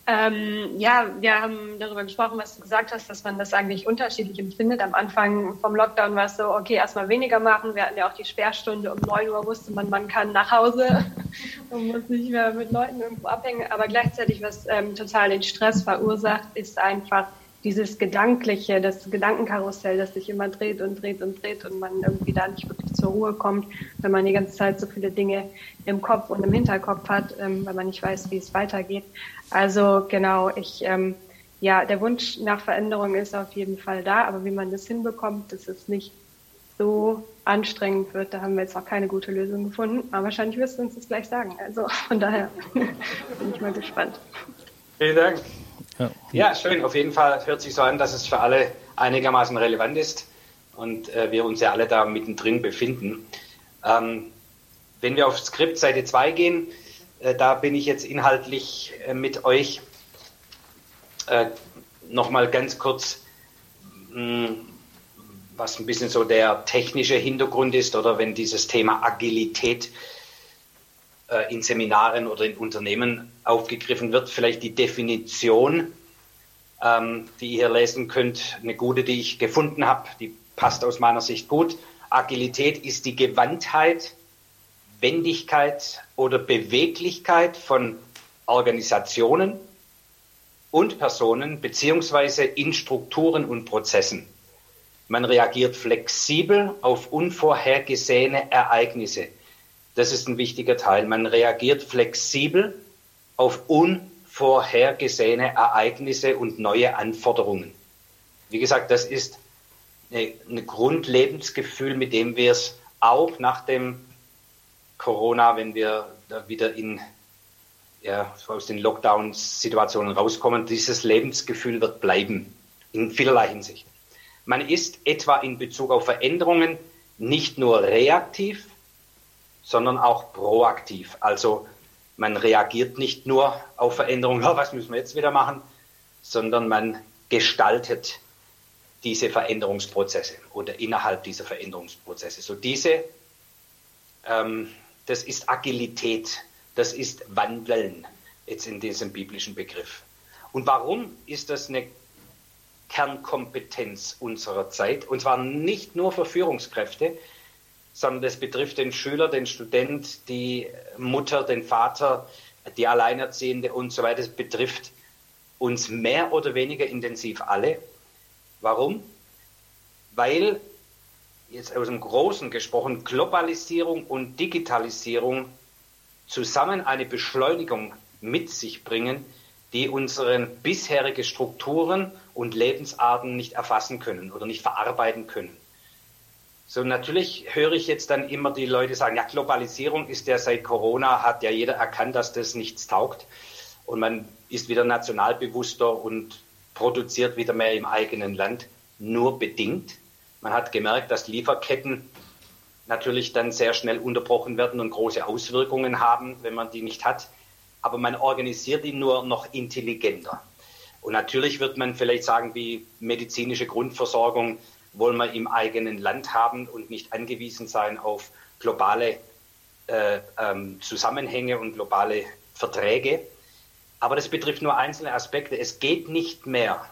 Ähm, ja, wir haben darüber gesprochen, was du gesagt hast, dass man das eigentlich unterschiedlich empfindet. Am Anfang vom Lockdown war es so, okay, erstmal weniger machen. Wir hatten ja auch die Sperrstunde um 9 Uhr, wusste man, man kann nach Hause und muss nicht mehr mit Leuten irgendwo abhängen. Aber gleichzeitig, was ähm, total den Stress verursacht, ist einfach dieses Gedankliche, das Gedankenkarussell, das sich immer dreht und dreht und dreht und man irgendwie da nicht wirklich zur Ruhe kommt, wenn man die ganze Zeit so viele Dinge im Kopf und im Hinterkopf hat, ähm, weil man nicht weiß, wie es weitergeht. Also genau, ich ähm, ja, der Wunsch nach Veränderung ist auf jeden Fall da, aber wie man das hinbekommt, dass es nicht so anstrengend wird, da haben wir jetzt noch keine gute Lösung gefunden. Aber wahrscheinlich wirst du uns das gleich sagen. Also von daher bin ich mal gespannt. Vielen Dank. Ja. ja, schön. Auf jeden Fall hört sich so an, dass es für alle einigermaßen relevant ist und äh, wir uns ja alle da mittendrin befinden. Ähm, wenn wir auf Skript Seite 2 gehen, äh, da bin ich jetzt inhaltlich äh, mit euch äh, nochmal ganz kurz, mh, hm, was ein bisschen so der technische Hintergrund ist oder wenn dieses Thema Agilität äh, in Seminaren oder in Unternehmen aufgegriffen wird, vielleicht die Definition, ähm, die ihr hier lesen könnt, eine gute, die ich gefunden habe, die passt aus meiner Sicht gut. Agilität ist die Gewandtheit, Wendigkeit oder Beweglichkeit von Organisationen und Personen beziehungsweise in Strukturen und Prozessen. Man reagiert flexibel auf unvorhergesehene Ereignisse. Das ist ein wichtiger Teil. Man reagiert flexibel auf unvorhergesehene Ereignisse und neue Anforderungen. Wie gesagt, das ist ein Grundlebensgefühl, mit dem wir es auch nach dem Corona, wenn wir wieder in, ja, aus den Lockdown-Situationen rauskommen, dieses Lebensgefühl wird bleiben, in vielerlei Hinsicht. Man ist etwa in Bezug auf Veränderungen nicht nur reaktiv, sondern auch proaktiv. Also man reagiert nicht nur auf Veränderungen, was müssen wir jetzt wieder machen, sondern man gestaltet diese Veränderungsprozesse oder innerhalb dieser Veränderungsprozesse. So diese ähm, das ist Agilität, das ist Wandeln, jetzt in diesem biblischen Begriff. Und warum ist das eine Kernkompetenz unserer Zeit? Und zwar nicht nur für Führungskräfte, sondern das betrifft den Schüler, den Student, die Mutter, den Vater, die Alleinerziehende und so weiter. Es betrifft uns mehr oder weniger intensiv alle. Warum? Weil jetzt aus dem Großen gesprochen, Globalisierung und Digitalisierung zusammen eine Beschleunigung mit sich bringen, die unsere bisherige Strukturen und Lebensarten nicht erfassen können oder nicht verarbeiten können. So natürlich höre ich jetzt dann immer die Leute sagen, ja, Globalisierung ist ja seit Corona, hat ja jeder erkannt, dass das nichts taugt. Und man ist wieder nationalbewusster und produziert wieder mehr im eigenen Land, nur bedingt. Man hat gemerkt, dass Lieferketten natürlich dann sehr schnell unterbrochen werden und große Auswirkungen haben, wenn man die nicht hat. Aber man organisiert ihn nur noch intelligenter. Und natürlich wird man vielleicht sagen, wie medizinische Grundversorgung wollen wir im eigenen Land haben und nicht angewiesen sein auf globale äh, ähm, Zusammenhänge und globale Verträge. Aber das betrifft nur einzelne Aspekte. Es geht nicht mehr,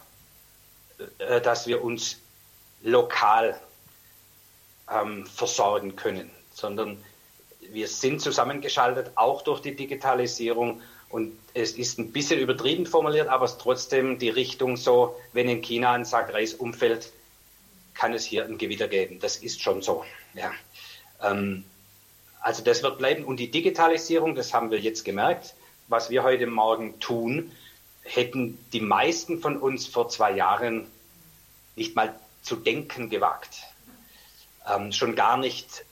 äh, dass wir uns lokal ähm, versorgen können, sondern wir sind zusammengeschaltet, auch durch die Digitalisierung. Und es ist ein bisschen übertrieben formuliert, aber es ist trotzdem die Richtung so, wenn in China ein Sackreis umfällt, kann es hier ein Gewitter geben. Das ist schon so. Ja. Ähm, also das wird bleiben. Und die Digitalisierung, das haben wir jetzt gemerkt, was wir heute Morgen tun, hätten die meisten von uns vor zwei Jahren nicht mal zu denken gewagt. Ähm, schon gar nicht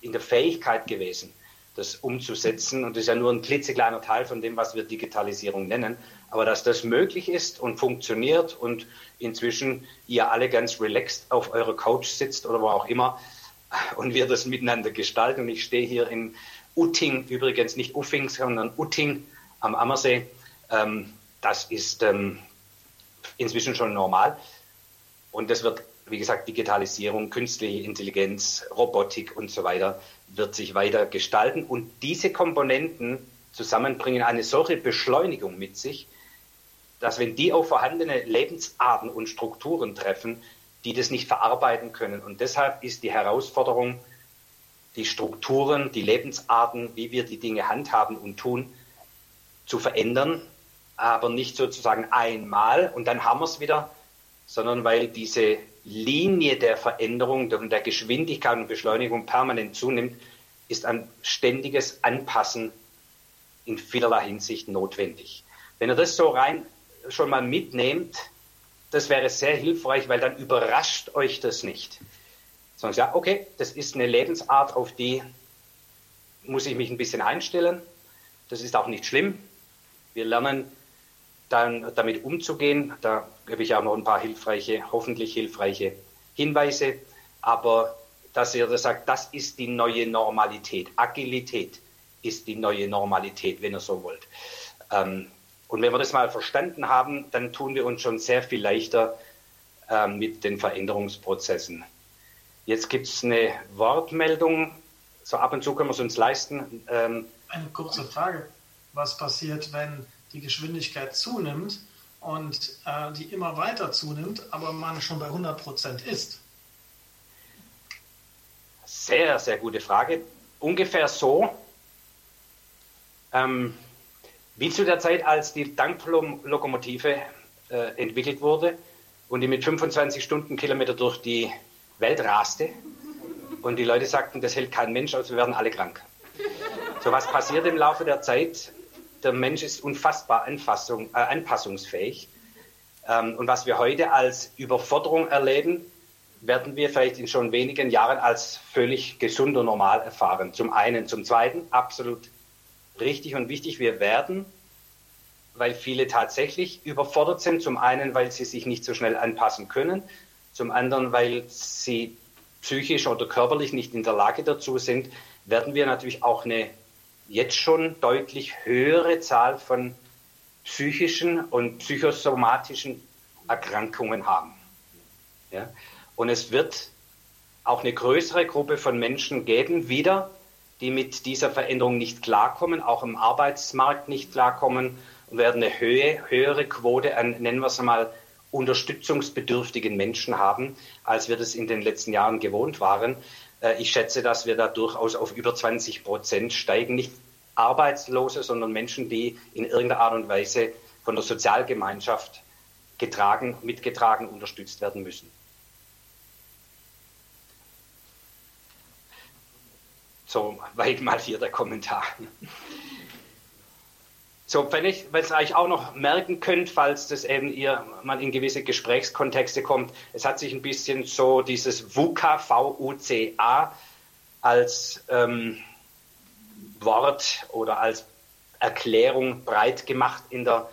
in der Fähigkeit gewesen, das umzusetzen. Und das ist ja nur ein klitzekleiner Teil von dem, was wir Digitalisierung nennen. Aber dass das möglich ist und funktioniert und inzwischen ihr alle ganz relaxed auf eurer Couch sitzt oder wo auch immer und wir das miteinander gestalten. Und ich stehe hier in Utting, übrigens nicht Uffing, sondern Utting am Ammersee. Ähm, das ist ähm, inzwischen schon normal. Und das wird wie gesagt, Digitalisierung, künstliche Intelligenz, Robotik und so weiter wird sich weiter gestalten. Und diese Komponenten zusammenbringen eine solche Beschleunigung mit sich, dass wenn die auf vorhandene Lebensarten und Strukturen treffen, die das nicht verarbeiten können. Und deshalb ist die Herausforderung, die Strukturen, die Lebensarten, wie wir die Dinge handhaben und tun, zu verändern, aber nicht sozusagen einmal und dann haben wir es wieder, sondern weil diese Linie der Veränderung und der Geschwindigkeit und Beschleunigung permanent zunimmt, ist ein ständiges Anpassen in vielerlei Hinsicht notwendig. Wenn ihr das so rein schon mal mitnehmt, das wäre sehr hilfreich, weil dann überrascht euch das nicht. Sondern ja, okay, das ist eine Lebensart, auf die muss ich mich ein bisschen einstellen. Das ist auch nicht schlimm. Wir lernen dann damit umzugehen. Da gebe ich auch noch ein paar hilfreiche, hoffentlich hilfreiche Hinweise. Aber dass ihr das sagt, das ist die neue Normalität. Agilität ist die neue Normalität, wenn ihr so wollt. Ähm, und wenn wir das mal verstanden haben, dann tun wir uns schon sehr viel leichter äh, mit den Veränderungsprozessen. Jetzt gibt es eine Wortmeldung. So ab und zu können wir es uns leisten. Ähm, eine kurze Frage. Was passiert, wenn die Geschwindigkeit zunimmt und äh, die immer weiter zunimmt, aber man schon bei 100 Prozent ist? Sehr, sehr gute Frage. Ungefähr so. Ähm, wie zu der Zeit, als die Dampflokomotive äh, entwickelt wurde und die mit 25 Stundenkilometer durch die Welt raste und die Leute sagten, das hält kein Mensch aus, wir werden alle krank. So was passiert im Laufe der Zeit. Der Mensch ist unfassbar Anfassung, äh, anpassungsfähig. Ähm, und was wir heute als Überforderung erleben, werden wir vielleicht in schon wenigen Jahren als völlig gesund und normal erfahren. Zum einen. Zum zweiten, absolut richtig und wichtig. Wir werden, weil viele tatsächlich überfordert sind, zum einen, weil sie sich nicht so schnell anpassen können, zum anderen, weil sie psychisch oder körperlich nicht in der Lage dazu sind, werden wir natürlich auch eine jetzt schon deutlich höhere Zahl von psychischen und psychosomatischen Erkrankungen haben. Ja? Und es wird auch eine größere Gruppe von Menschen geben, wieder, die mit dieser Veränderung nicht klarkommen, auch im Arbeitsmarkt nicht klarkommen und werden eine Höhe, höhere Quote an, nennen wir es einmal, unterstützungsbedürftigen Menschen haben, als wir das in den letzten Jahren gewohnt waren. Äh, ich schätze, dass wir da durchaus auf über 20 Prozent steigen. Nicht Arbeitslose, sondern Menschen, die in irgendeiner Art und Weise von der Sozialgemeinschaft getragen, mitgetragen, unterstützt werden müssen. So weit mal hier der Kommentar. So, wenn ich, wenn es euch auch noch merken könnt, falls das eben ihr mal in gewisse Gesprächskontexte kommt, es hat sich ein bisschen so dieses VUCA, V-U-C-A, als ähm, Wort oder als Erklärung breit gemacht in der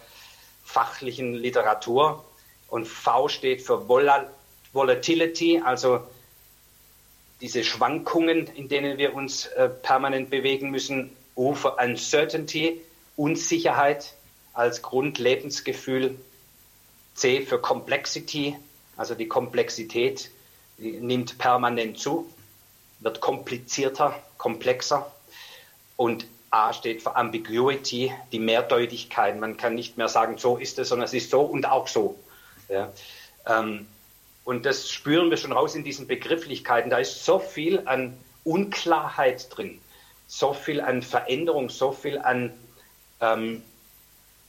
fachlichen Literatur. Und V steht für Volatility, also diese Schwankungen, in denen wir uns äh, permanent bewegen müssen, O für Uncertainty, Unsicherheit als Grundlebensgefühl, C für Complexity, also die Komplexität die nimmt permanent zu, wird komplizierter, komplexer und A steht für Ambiguity, die Mehrdeutigkeit. Man kann nicht mehr sagen, so ist es, sondern es ist so und auch so. Ja. Ähm, und das spüren wir schon raus in diesen Begrifflichkeiten. Da ist so viel an Unklarheit drin, so viel an Veränderung, so viel an ähm,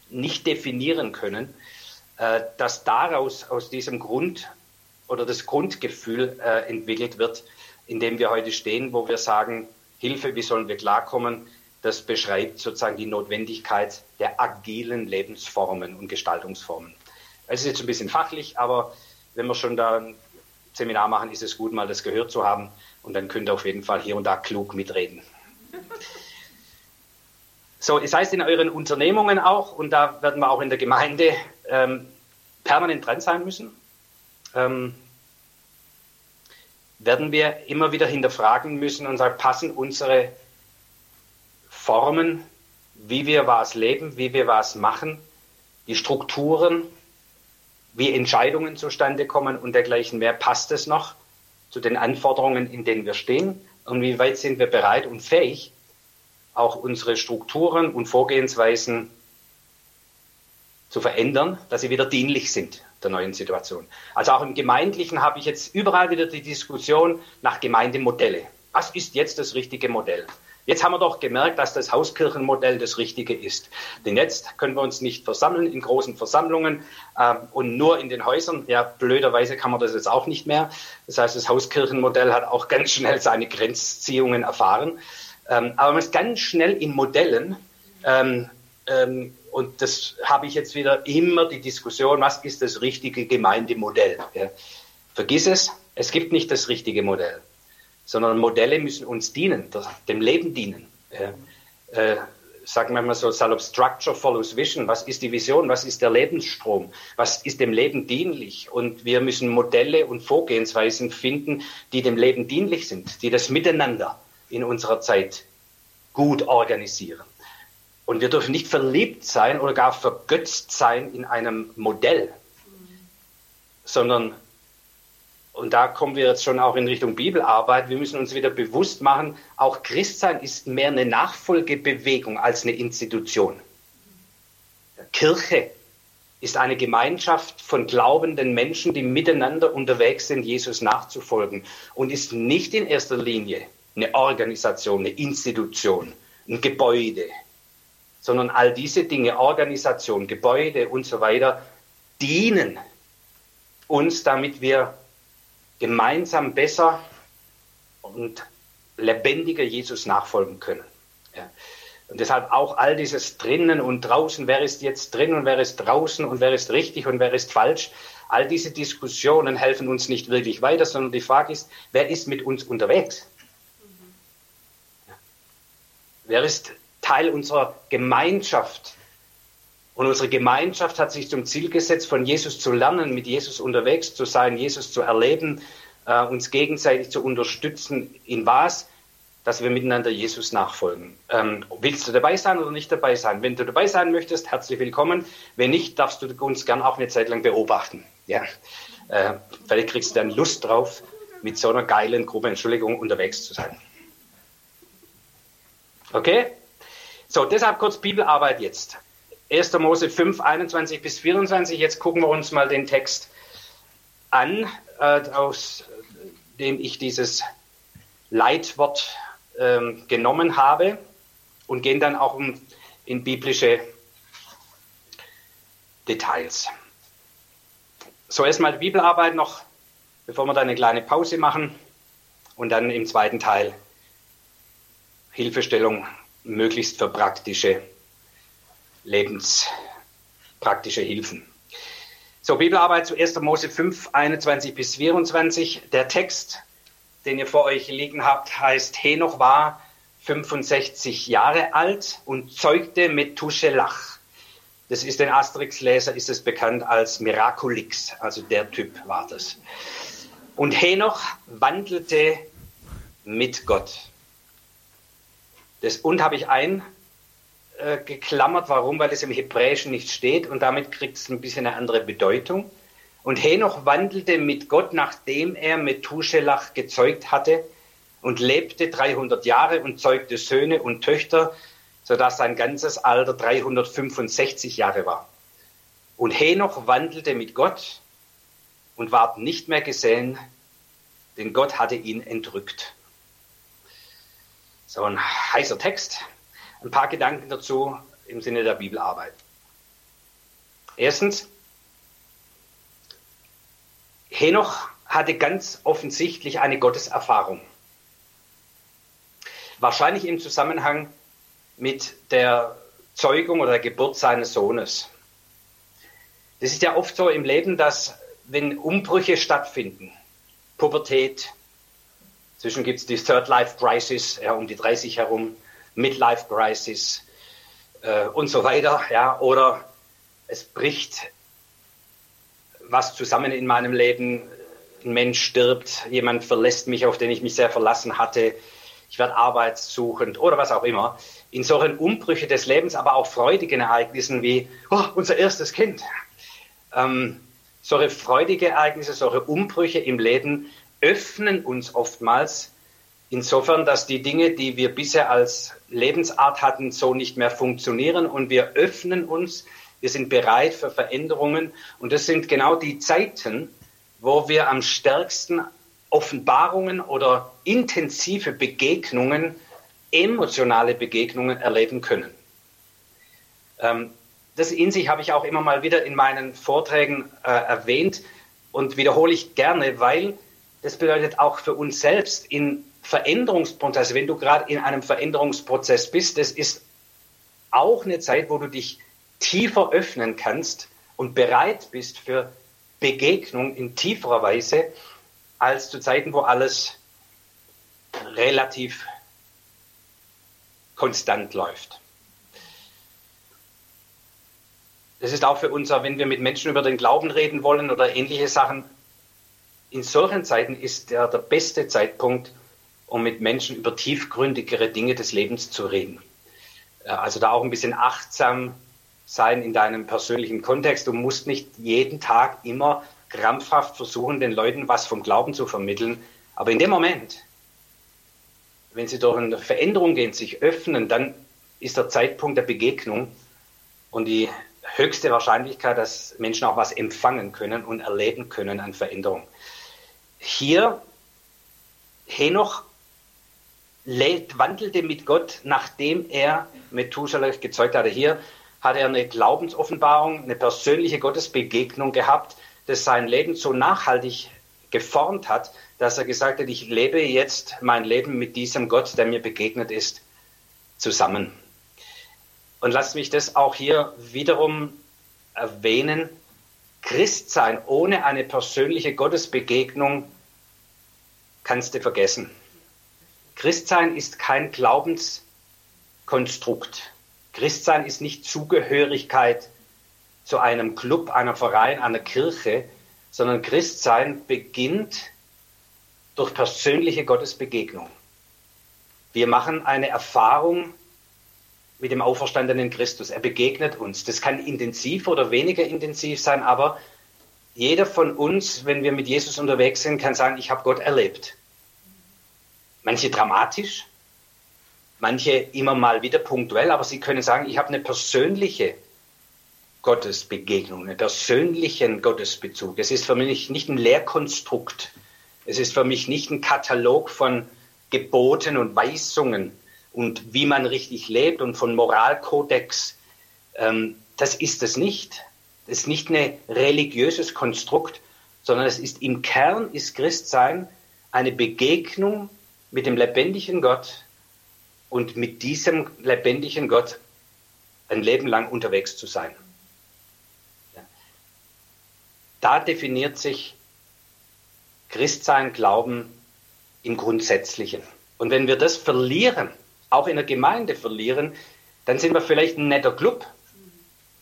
nicht definieren können, äh, dass daraus aus diesem Grund oder das Grundgefühl äh, entwickelt wird, in dem wir heute stehen, wo wir sagen, Hilfe, wie sollen wir klarkommen? Das beschreibt sozusagen die Notwendigkeit der agilen Lebensformen und Gestaltungsformen. Es ist jetzt ein bisschen fachlich, aber wenn wir schon da ein Seminar machen, ist es gut, mal das gehört zu haben. Und dann könnt ihr auf jeden Fall hier und da klug mitreden. So, es heißt in euren Unternehmungen auch, und da werden wir auch in der Gemeinde ähm, permanent dran sein müssen, ähm, werden wir immer wieder hinterfragen müssen und sagen, passen unsere Formen, wie wir was leben, wie wir was machen, die Strukturen, wie Entscheidungen zustande kommen und dergleichen mehr. Passt es noch zu den Anforderungen, in denen wir stehen? Und wie weit sind wir bereit und fähig, auch unsere Strukturen und Vorgehensweisen zu verändern, dass sie wieder dienlich sind der neuen Situation. Also auch im Gemeindlichen habe ich jetzt überall wieder die Diskussion nach Gemeindemodelle. Was ist jetzt das richtige Modell? Jetzt haben wir doch gemerkt, dass das Hauskirchenmodell das Richtige ist. Denn jetzt können wir uns nicht versammeln in großen Versammlungen äh, und nur in den Häusern. Ja, blöderweise kann man das jetzt auch nicht mehr. Das heißt, das Hauskirchenmodell hat auch ganz schnell seine Grenzziehungen erfahren. Ähm, aber man ist ganz schnell in Modellen. Ähm, ähm, und das habe ich jetzt wieder immer die Diskussion, was ist das richtige Gemeindemodell? Ja. Vergiss es, es gibt nicht das richtige Modell sondern Modelle müssen uns dienen, dem Leben dienen. Ja. Äh, sagen wir mal so salopp, Structure follows Vision. Was ist die Vision? Was ist der Lebensstrom? Was ist dem Leben dienlich? Und wir müssen Modelle und Vorgehensweisen finden, die dem Leben dienlich sind, die das Miteinander in unserer Zeit gut organisieren. Und wir dürfen nicht verliebt sein oder gar vergötzt sein in einem Modell, sondern und da kommen wir jetzt schon auch in Richtung Bibelarbeit, wir müssen uns wieder bewusst machen, auch Christsein ist mehr eine Nachfolgebewegung als eine Institution. Kirche ist eine Gemeinschaft von glaubenden Menschen, die miteinander unterwegs sind, Jesus nachzufolgen und ist nicht in erster Linie eine Organisation, eine Institution, ein Gebäude, sondern all diese Dinge, Organisation, Gebäude und so weiter, dienen uns, damit wir gemeinsam besser und lebendiger Jesus nachfolgen können. Ja. Und deshalb auch all dieses drinnen und draußen, wer ist jetzt drin und wer ist draußen und wer ist richtig und wer ist falsch, all diese Diskussionen helfen uns nicht wirklich weiter, sondern die Frage ist, wer ist mit uns unterwegs? Ja. Wer ist Teil unserer Gemeinschaft? Und unsere Gemeinschaft hat sich zum Ziel gesetzt, von Jesus zu lernen, mit Jesus unterwegs zu sein, Jesus zu erleben, äh, uns gegenseitig zu unterstützen. In was? Dass wir miteinander Jesus nachfolgen. Ähm, willst du dabei sein oder nicht dabei sein? Wenn du dabei sein möchtest, herzlich willkommen. Wenn nicht, darfst du uns gern auch eine Zeit lang beobachten. Ja. Äh, vielleicht kriegst du dann Lust drauf, mit so einer geilen Gruppe, Entschuldigung, unterwegs zu sein. Okay? So, deshalb kurz Bibelarbeit jetzt. 1. Mose 5, 21 bis 24. Jetzt gucken wir uns mal den Text an, äh, aus dem ich dieses Leitwort äh, genommen habe und gehen dann auch um, in biblische Details. So erstmal die Bibelarbeit noch, bevor wir dann eine kleine Pause machen und dann im zweiten Teil Hilfestellung möglichst für praktische lebenspraktische Hilfen. So, Bibelarbeit zu 1. Mose 5, 21 bis 24. Der Text, den ihr vor euch liegen habt, heißt, Henoch war 65 Jahre alt und zeugte Methuselach. Das ist den Asterix-Leser, ist es bekannt als Miraculix, also der Typ war das. Und Henoch wandelte mit Gott. Das und habe ich ein äh, geklammert. Warum? Weil es im Hebräischen nicht steht und damit kriegt es ein bisschen eine andere Bedeutung. Und Henoch wandelte mit Gott, nachdem er Methuselach gezeugt hatte und lebte 300 Jahre und zeugte Söhne und Töchter, sodass sein ganzes Alter 365 Jahre war. Und Henoch wandelte mit Gott und ward nicht mehr gesehen, denn Gott hatte ihn entrückt. So ein heißer Text. Ein paar Gedanken dazu im Sinne der Bibelarbeit. Erstens, Henoch hatte ganz offensichtlich eine Gotteserfahrung. Wahrscheinlich im Zusammenhang mit der Zeugung oder der Geburt seines Sohnes. Das ist ja oft so im Leben, dass wenn Umbrüche stattfinden, Pubertät, zwischen gibt es die Third Life Crisis, ja, um die 30 herum, Midlife Crisis äh, und so weiter, ja, oder es bricht was zusammen in meinem Leben, ein Mensch stirbt, jemand verlässt mich, auf den ich mich sehr verlassen hatte, ich werde arbeitssuchend oder was auch immer. In solchen Umbrüche des Lebens, aber auch freudigen Ereignissen wie oh, unser erstes Kind. Ähm, solche freudige Ereignisse, solche Umbrüche im Leben öffnen uns oftmals Insofern, dass die Dinge, die wir bisher als Lebensart hatten, so nicht mehr funktionieren und wir öffnen uns Wir sind bereit für Veränderungen. Und das sind genau die Zeiten, wo wir am stärksten Offenbarungen oder intensive Begegnungen, emotionale Begegnungen erleben können. Ähm, das in sich habe ich auch immer mal wieder in meinen Vorträgen äh, erwähnt und wiederhole ich gerne, weil das bedeutet auch für uns selbst in Veränderungsprozess, wenn du gerade in einem Veränderungsprozess bist, das ist auch eine Zeit, wo du dich tiefer öffnen kannst und bereit bist für Begegnung in tieferer Weise als zu Zeiten, wo alles relativ konstant läuft. Das ist auch für uns, wenn wir mit Menschen über den Glauben reden wollen oder ähnliche Sachen, in solchen Zeiten ist der, der beste Zeitpunkt, um mit Menschen über tiefgründigere Dinge des Lebens zu reden. Also da auch ein bisschen achtsam sein in deinem persönlichen Kontext. Du musst nicht jeden Tag immer krampfhaft versuchen, den Leuten was vom Glauben zu vermitteln. Aber in dem Moment, wenn sie durch eine Veränderung gehen, sich öffnen, dann ist der Zeitpunkt der Begegnung und die höchste Wahrscheinlichkeit, dass Menschen auch was empfangen können und erleben können an Veränderung. Hier Henoch wandelte mit Gott, nachdem er Methuselah gezeugt hatte. Hier hat er eine Glaubensoffenbarung, eine persönliche Gottesbegegnung gehabt, das sein Leben so nachhaltig geformt hat, dass er gesagt hat, ich lebe jetzt mein Leben mit diesem Gott, der mir begegnet ist, zusammen. Und lasst mich das auch hier wiederum erwähnen. Christsein ohne eine persönliche Gottesbegegnung kannst du vergessen. Christsein ist kein Glaubenskonstrukt. Christsein ist nicht Zugehörigkeit zu einem Club, einem Verein, einer Kirche, sondern Christsein beginnt durch persönliche Gottesbegegnung. Wir machen eine Erfahrung mit dem auferstandenen Christus. Er begegnet uns. Das kann intensiv oder weniger intensiv sein, aber jeder von uns, wenn wir mit Jesus unterwegs sind, kann sagen, ich habe Gott erlebt. Manche dramatisch, manche immer mal wieder punktuell, aber sie können sagen, ich habe eine persönliche Gottesbegegnung, einen persönlichen Gottesbezug. Es ist für mich nicht ein Lehrkonstrukt. Es ist für mich nicht ein Katalog von Geboten und Weisungen und wie man richtig lebt und von Moralkodex. Ähm, das ist es nicht. Das ist nicht ein religiöses Konstrukt, sondern es ist im Kern ist Christsein eine Begegnung mit dem lebendigen Gott und mit diesem lebendigen Gott ein Leben lang unterwegs zu sein. Da definiert sich Christsein, Glauben im Grundsätzlichen. Und wenn wir das verlieren, auch in der Gemeinde verlieren, dann sind wir vielleicht ein netter Club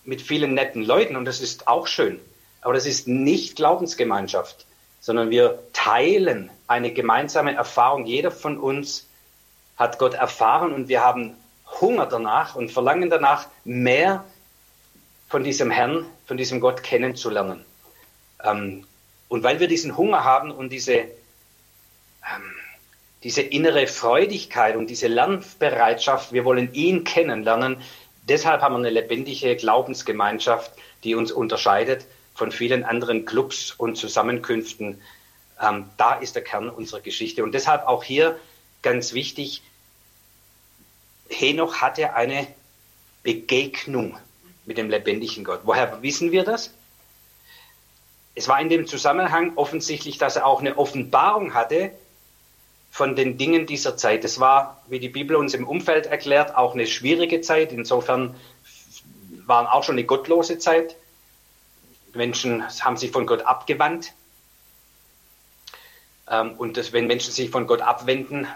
mit vielen netten Leuten und das ist auch schön. Aber das ist nicht Glaubensgemeinschaft, sondern wir teilen eine gemeinsame Erfahrung. Jeder von uns hat Gott erfahren und wir haben Hunger danach und Verlangen danach, mehr von diesem Herrn, von diesem Gott kennenzulernen. Ähm, und weil wir diesen Hunger haben und diese, ähm, diese innere Freudigkeit und diese Lernbereitschaft, wir wollen ihn kennenlernen, deshalb haben wir eine lebendige Glaubensgemeinschaft, die uns unterscheidet von vielen anderen Clubs und Zusammenkünften. Ähm, da ist der Kern unserer Geschichte. Und deshalb auch hier ganz wichtig, Henoch hatte eine Begegnung mit dem lebendigen Gott. Woher wissen wir das? Es war in dem Zusammenhang offensichtlich, dass er auch eine Offenbarung hatte von den Dingen dieser Zeit. Es war, wie die Bibel uns im Umfeld erklärt, auch eine schwierige Zeit. Insofern waren auch schon eine gottlose Zeit. Menschen haben sich von Gott abgewandt. Ähm, und das, wenn Menschen sich von Gott abwenden,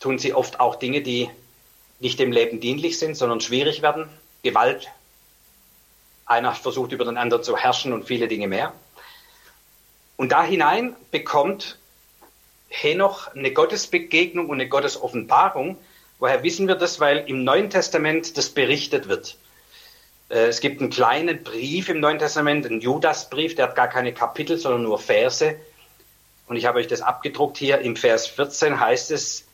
tun sie oft auch Dinge, die nicht dem Leben dienlich sind, sondern schwierig werden. Gewalt. Einer versucht über den anderen zu herrschen und viele Dinge mehr. Und da hinein bekommt Henoch eine Gottesbegegnung und eine Gottesoffenbarung. Woher wissen wir das? Weil im Neuen Testament das berichtet wird. Äh, es gibt einen kleinen Brief im Neuen Testament, einen Judasbrief, der hat gar keine Kapitel, sondern nur Verse. Und ich habe euch das abgedruckt hier. Im Vers 14 heißt es,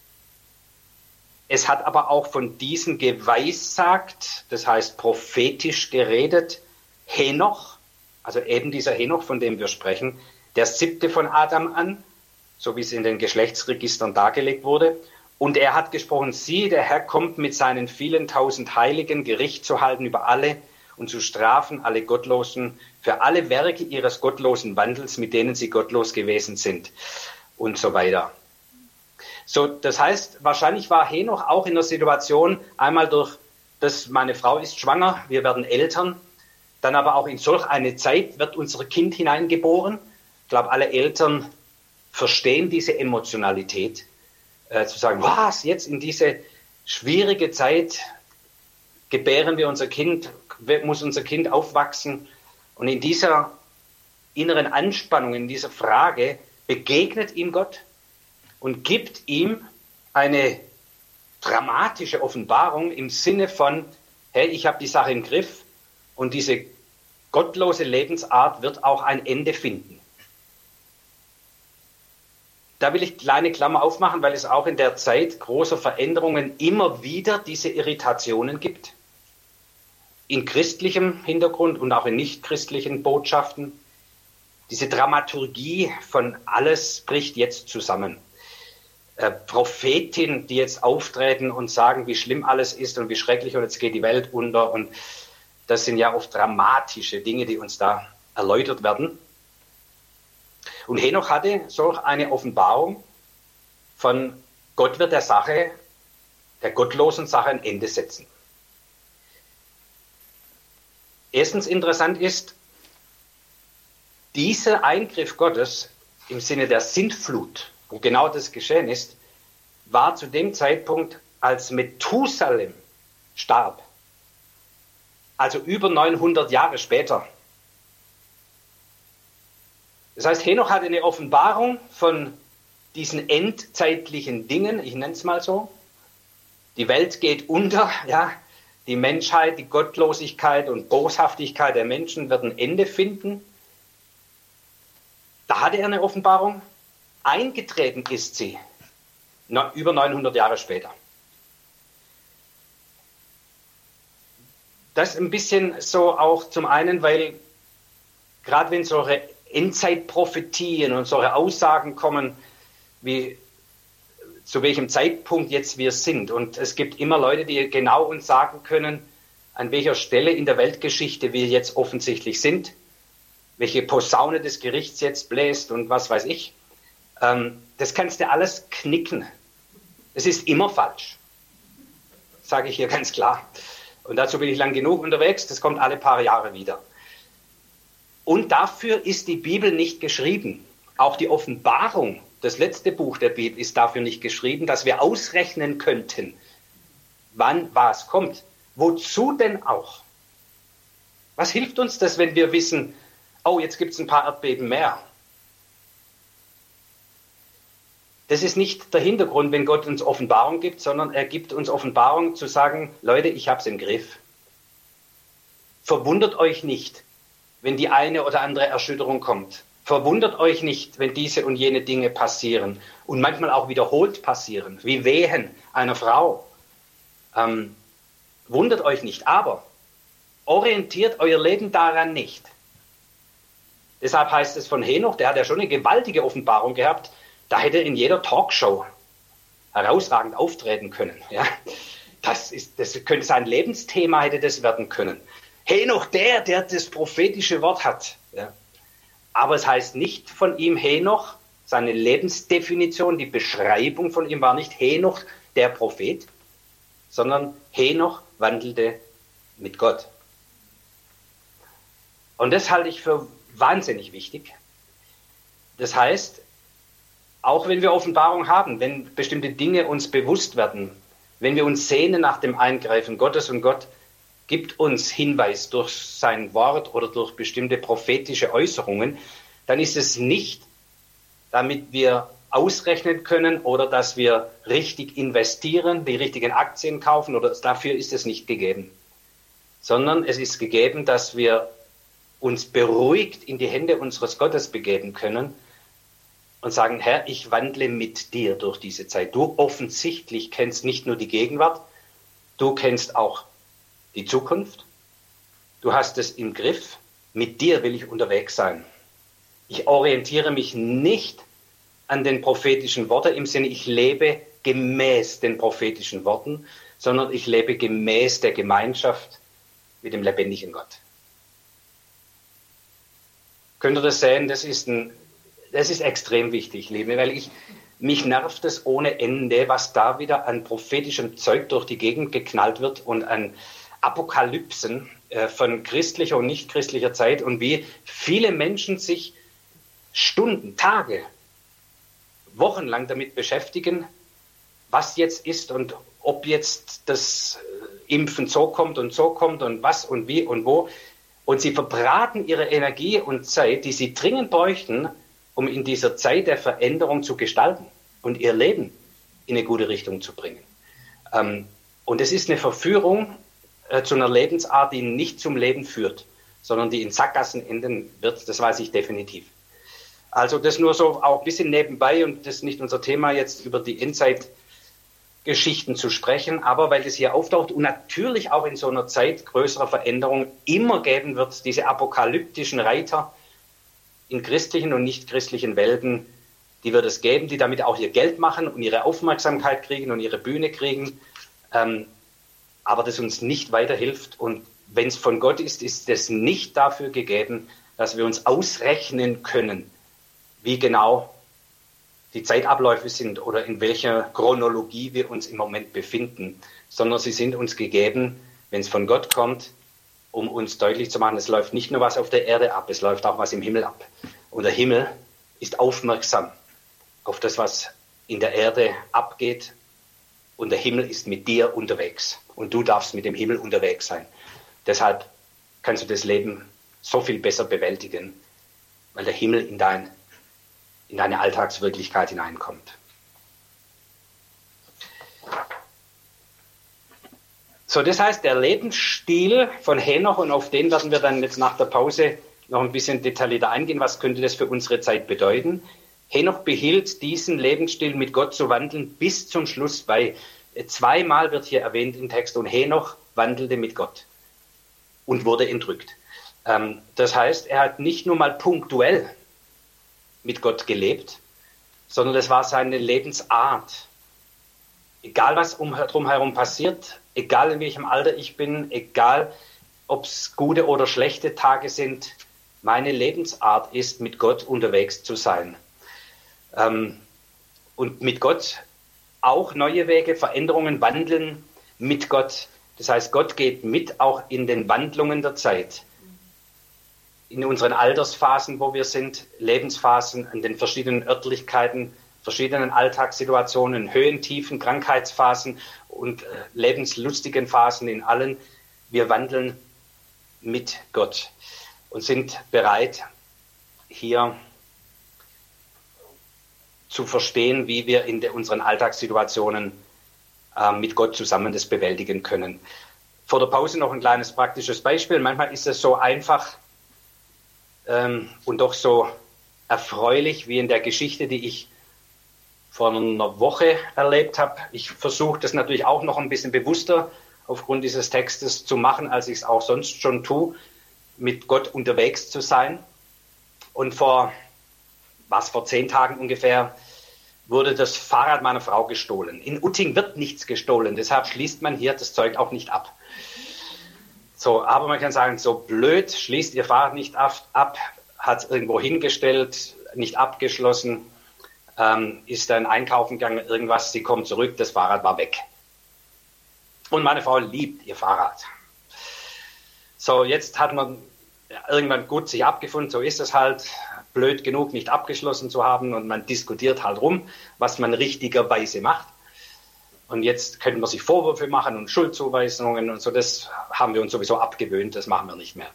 es hat aber auch von diesen geweissagt, das heißt prophetisch geredet, Henoch, also eben dieser Henoch, von dem wir sprechen, der siebte von Adam an, so wie es in den Geschlechtsregistern dargelegt wurde. Und er hat gesprochen, siehe, der Herr kommt mit seinen vielen tausend Heiligen Gericht zu halten über alle und zu strafen alle Gottlosen für alle Werke ihres gottlosen Wandels, mit denen sie gottlos gewesen sind und so weiter. So, das heißt, wahrscheinlich war Henoch auch in der Situation, einmal durch das, meine Frau ist schwanger, wir werden Eltern, dann aber auch in solch eine Zeit wird unser Kind hineingeboren. Ich glaube, alle Eltern verstehen diese Emotionalität, äh, zu sagen, was, jetzt in diese schwierige Zeit gebären wir unser Kind, muss unser Kind aufwachsen. Und in dieser inneren Anspannung, in dieser Frage begegnet ihm Gott und gibt ihm eine dramatische Offenbarung im Sinne von, hey, ich habe die Sache im Griff und diese gottlose Lebensart wird auch ein Ende finden. Da will ich kleine Klammer aufmachen, weil es auch in der Zeit großer Veränderungen immer wieder diese Irritationen gibt in christlichem Hintergrund und auch in nicht-christlichen Botschaften. Diese Dramaturgie von alles bricht jetzt zusammen. Äh, Prophetinnen, die jetzt auftreten und sagen, wie schlimm alles ist und wie schrecklich und jetzt geht die Welt unter. Und das sind ja oft dramatische Dinge, die uns da erläutert werden. Und Henoch hatte so eine Offenbarung von Gott wird der Sache, der gottlosen Sache ein Ende setzen. Erstens interessant ist, dieser Eingriff Gottes im Sinne der Sintflut, wo genau das geschehen ist, war zu dem Zeitpunkt, als Methusalem starb, also über 900 Jahre später. Das heißt, Henoch hatte eine Offenbarung von diesen endzeitlichen Dingen, ich nenne es mal so. Die Welt geht unter, ja, die Menschheit, die Gottlosigkeit und Boshaftigkeit der Menschen wird ein Ende finden. Da hatte er eine Offenbarung. Eingetreten ist sie über 900 Jahre später. Das ein bisschen so auch zum einen, weil gerade wenn solche Endzeitprophetien und solche Aussagen kommen, wie zu welchem Zeitpunkt jetzt wir sind. Und es gibt immer Leute, die genau uns sagen können, an welcher Stelle in der Weltgeschichte wir jetzt offensichtlich sind, welche Posaune des Gerichts jetzt bläst und was weiß ich. Ähm, das kannst du alles knicken. Es ist immer falsch. Sage ich hier ganz klar. Und dazu bin ich lang genug unterwegs. Das kommt alle paar Jahre wieder. Und dafür ist die Bibel nicht geschrieben. Auch die Offenbarung das letzte Buch der Bibel ist dafür nicht geschrieben, dass wir ausrechnen könnten, wann was kommt. Wozu denn auch? Was hilft uns das, wenn wir wissen, oh, jetzt gibt es ein paar Erdbeben mehr? Das ist nicht der Hintergrund, wenn Gott uns Offenbarung gibt, sondern er gibt uns Offenbarung zu sagen, Leute, ich habe es im Griff. Verwundert euch nicht, wenn die eine oder andere Erschütterung kommt. Verwundert euch nicht, wenn diese und jene Dinge passieren und manchmal auch wiederholt passieren, wie Wehen einer Frau. Ähm, wundert euch nicht, aber orientiert euer Leben daran nicht. Deshalb heißt es von Henoch, der hat ja schon eine gewaltige Offenbarung gehabt, da hätte in jeder Talkshow herausragend auftreten können. Ja? Das, ist, das könnte sein Lebensthema hätte das werden können. Henoch, der, der das prophetische Wort hat. Ja? Aber es heißt nicht von ihm Henoch, seine Lebensdefinition, die Beschreibung von ihm war nicht Henoch der Prophet, sondern Henoch wandelte mit Gott. Und das halte ich für wahnsinnig wichtig. Das heißt, auch wenn wir Offenbarung haben, wenn bestimmte Dinge uns bewusst werden, wenn wir uns sehnen nach dem Eingreifen Gottes und Gott gibt uns Hinweis durch sein Wort oder durch bestimmte prophetische Äußerungen, dann ist es nicht, damit wir ausrechnen können oder dass wir richtig investieren, die richtigen Aktien kaufen oder dafür ist es nicht gegeben, sondern es ist gegeben, dass wir uns beruhigt in die Hände unseres Gottes begeben können und sagen, Herr, ich wandle mit dir durch diese Zeit. Du offensichtlich kennst nicht nur die Gegenwart, du kennst auch die Zukunft. du hast es im Griff, mit dir will ich unterwegs sein. Ich orientiere mich nicht an den prophetischen Worten im Sinne, ich lebe gemäß den prophetischen Worten, sondern ich lebe gemäß der Gemeinschaft mit dem lebendigen Gott. Könnt ihr das sehen? Das ist, ein, das ist extrem wichtig, Liebe, weil ich, mich nervt es ohne Ende, was da wieder an prophetischem Zeug durch die Gegend geknallt wird und an Apokalypsen äh, von christlicher und nicht christlicher Zeit und wie viele Menschen sich Stunden, Tage, Wochen lang damit beschäftigen, was jetzt ist und ob jetzt das äh, Impfen so kommt und so kommt und was und wie und wo. Und sie verbraten ihre Energie und Zeit, die sie dringend bräuchten, um in dieser Zeit der Veränderung zu gestalten und ihr Leben in eine gute Richtung zu bringen. Ähm, und es ist eine Verführung äh, zu einer Lebensart, die nicht zum Leben führt, sondern die in Sackgassen enden wird. Das weiß ich definitiv. Also das nur so auch ein bisschen nebenbei und das ist nicht unser Thema jetzt über die Inside-Geschichten zu sprechen, aber weil das hier auftaucht und natürlich auch in so einer Zeit größerer Veränderung immer geben wird, diese apokalyptischen Reiter in christlichen und nicht christlichen Welten, die wird es geben, die damit auch ihr Geld machen und ihre Aufmerksamkeit kriegen und ihre Bühne kriegen, ähm, aber das uns nicht weiterhilft und wenn es von Gott ist, ist es nicht dafür gegeben, dass wir uns ausrechnen können, wie genau die Zeitabläufe sind oder in welcher Chronologie wir uns im Moment befinden, sondern sie sind uns gegeben, wenn es von Gott kommt, um uns deutlich zu machen, es läuft nicht nur was auf der Erde ab, es läuft auch was im Himmel ab. Und der Himmel ist aufmerksam auf das, was in der Erde abgeht. Und der Himmel ist mit dir unterwegs. Und du darfst mit dem Himmel unterwegs sein. Deshalb kannst du das Leben so viel besser bewältigen, weil der Himmel in dein in deine Alltagswirklichkeit hineinkommt. So, das heißt, der Lebensstil von Henoch, und auf den werden wir dann jetzt nach der Pause noch ein bisschen detaillierter eingehen, was könnte das für unsere Zeit bedeuten. Henoch behielt diesen Lebensstil, mit Gott zu wandeln, bis zum Schluss bei. Zweimal wird hier erwähnt im Text, und Henoch wandelte mit Gott und wurde entrückt. Ähm, das heißt, er hat nicht nur mal punktuell mit Gott gelebt, sondern es war seine Lebensart. Egal was um, drumherum passiert, egal in welchem Alter ich bin, egal ob es gute oder schlechte Tage sind, meine Lebensart ist, mit Gott unterwegs zu sein. Ähm, und mit Gott auch neue Wege, Veränderungen, Wandeln mit Gott. Das heißt, Gott geht mit auch in den Wandlungen der Zeit in unseren Altersphasen, wo wir sind, Lebensphasen, in den verschiedenen Örtlichkeiten, verschiedenen Alltagssituationen, Höhen, Tiefen, Krankheitsphasen und äh, lebenslustigen Phasen in allen. Wir wandeln mit Gott und sind bereit, hier zu verstehen, wie wir in unseren Alltagssituationen äh, mit Gott zusammen das bewältigen können. Vor der Pause noch ein kleines praktisches Beispiel. Manchmal ist es so einfach, ähm, und doch so erfreulich wie in der Geschichte, die ich vor einer Woche erlebt habe. Ich versuche das natürlich auch noch ein bisschen bewusster aufgrund dieses Textes zu machen, als ich es auch sonst schon tue, mit Gott unterwegs zu sein. Und vor, was, vor zehn Tagen ungefähr, wurde das Fahrrad meiner Frau gestohlen. In Utting wird nichts gestohlen, deshalb schließt man hier das Zeug auch nicht ab. So, aber man kann sagen, so blöd schließt ihr Fahrrad nicht ab, ab hat es irgendwo hingestellt, nicht abgeschlossen, ähm, ist dann einkaufen gegangen, irgendwas, sie kommt zurück, das Fahrrad war weg. Und meine Frau liebt ihr Fahrrad. So, jetzt hat man irgendwann gut sich abgefunden, so ist es halt, blöd genug, nicht abgeschlossen zu haben und man diskutiert halt rum, was man richtigerweise macht. Und jetzt könnten wir sich Vorwürfe machen und Schuldzuweisungen und so. Das haben wir uns sowieso abgewöhnt. Das machen wir nicht mehr.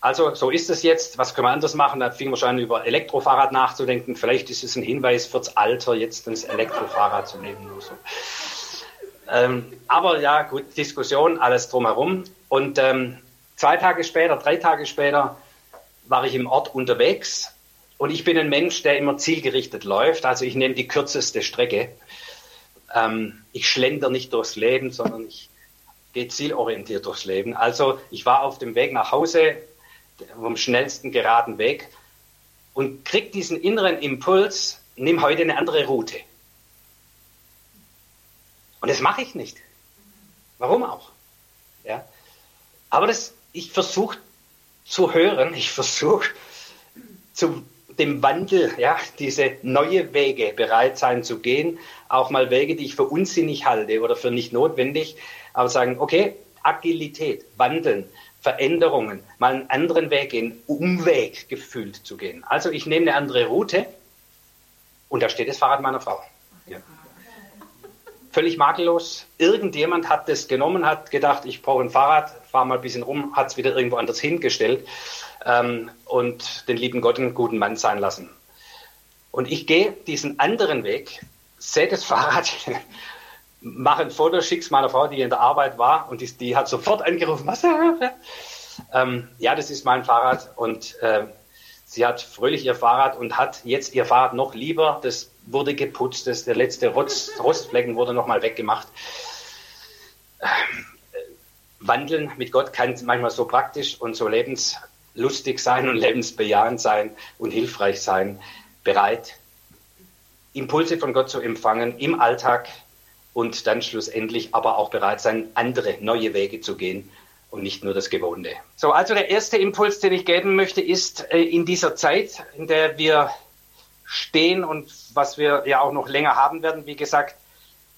Also so ist es jetzt. Was können wir anders machen? Da fingen wir schon an, über Elektrofahrrad nachzudenken. Vielleicht ist es ein Hinweis fürs Alter, jetzt das Elektrofahrrad zu nehmen. So. Ähm, aber ja, gut, Diskussion, alles drumherum. Und ähm, zwei Tage später, drei Tage später war ich im Ort unterwegs. Und ich bin ein Mensch, der immer zielgerichtet läuft. Also ich nehme die kürzeste Strecke. Ähm, ich schlender nicht durchs Leben, sondern ich geht zielorientiert durchs Leben. Also ich war auf dem Weg nach Hause, vom schnellsten geraden Weg und krieg diesen inneren Impuls, nimm heute eine andere Route. Und das mache ich nicht. Warum auch? Ja. Aber das, ich versuche zu hören, ich versuche zu dem Wandel, ja, diese neue Wege bereit sein zu gehen, auch mal Wege, die ich für unsinnig halte oder für nicht notwendig, aber sagen, okay, Agilität, Wandeln, Veränderungen, mal einen anderen Weg gehen, Umweg gefühlt zu gehen. Also ich nehme eine andere Route und da steht das Fahrrad meiner Frau. Ja. Völlig makellos. Irgendjemand hat das genommen, hat gedacht, ich brauche ein Fahrrad, fahre mal ein bisschen rum, hat es wieder irgendwo anders hingestellt ähm, und den lieben Gott einen guten Mann sein lassen. Und ich gehe diesen anderen Weg, sehe das Fahrrad, mache ein Foto, schick's meiner Frau, die in der Arbeit war und die, die hat sofort angerufen, was? Ähm, ja, das ist mein Fahrrad und äh, sie hat fröhlich ihr Fahrrad und hat jetzt ihr Fahrrad noch lieber. Das wurde geputzt, das, der letzte Rotz, Rostflecken wurde nochmal weggemacht. Ähm, Wandeln mit Gott kann manchmal so praktisch und so lebenslustig sein und lebensbejahend sein und hilfreich sein, bereit, Impulse von Gott zu empfangen im Alltag und dann schlussendlich aber auch bereit sein, andere neue Wege zu gehen und nicht nur das Gewohnte. So, also der erste Impuls, den ich geben möchte, ist äh, in dieser Zeit, in der wir stehen und was wir ja auch noch länger haben werden, wie gesagt,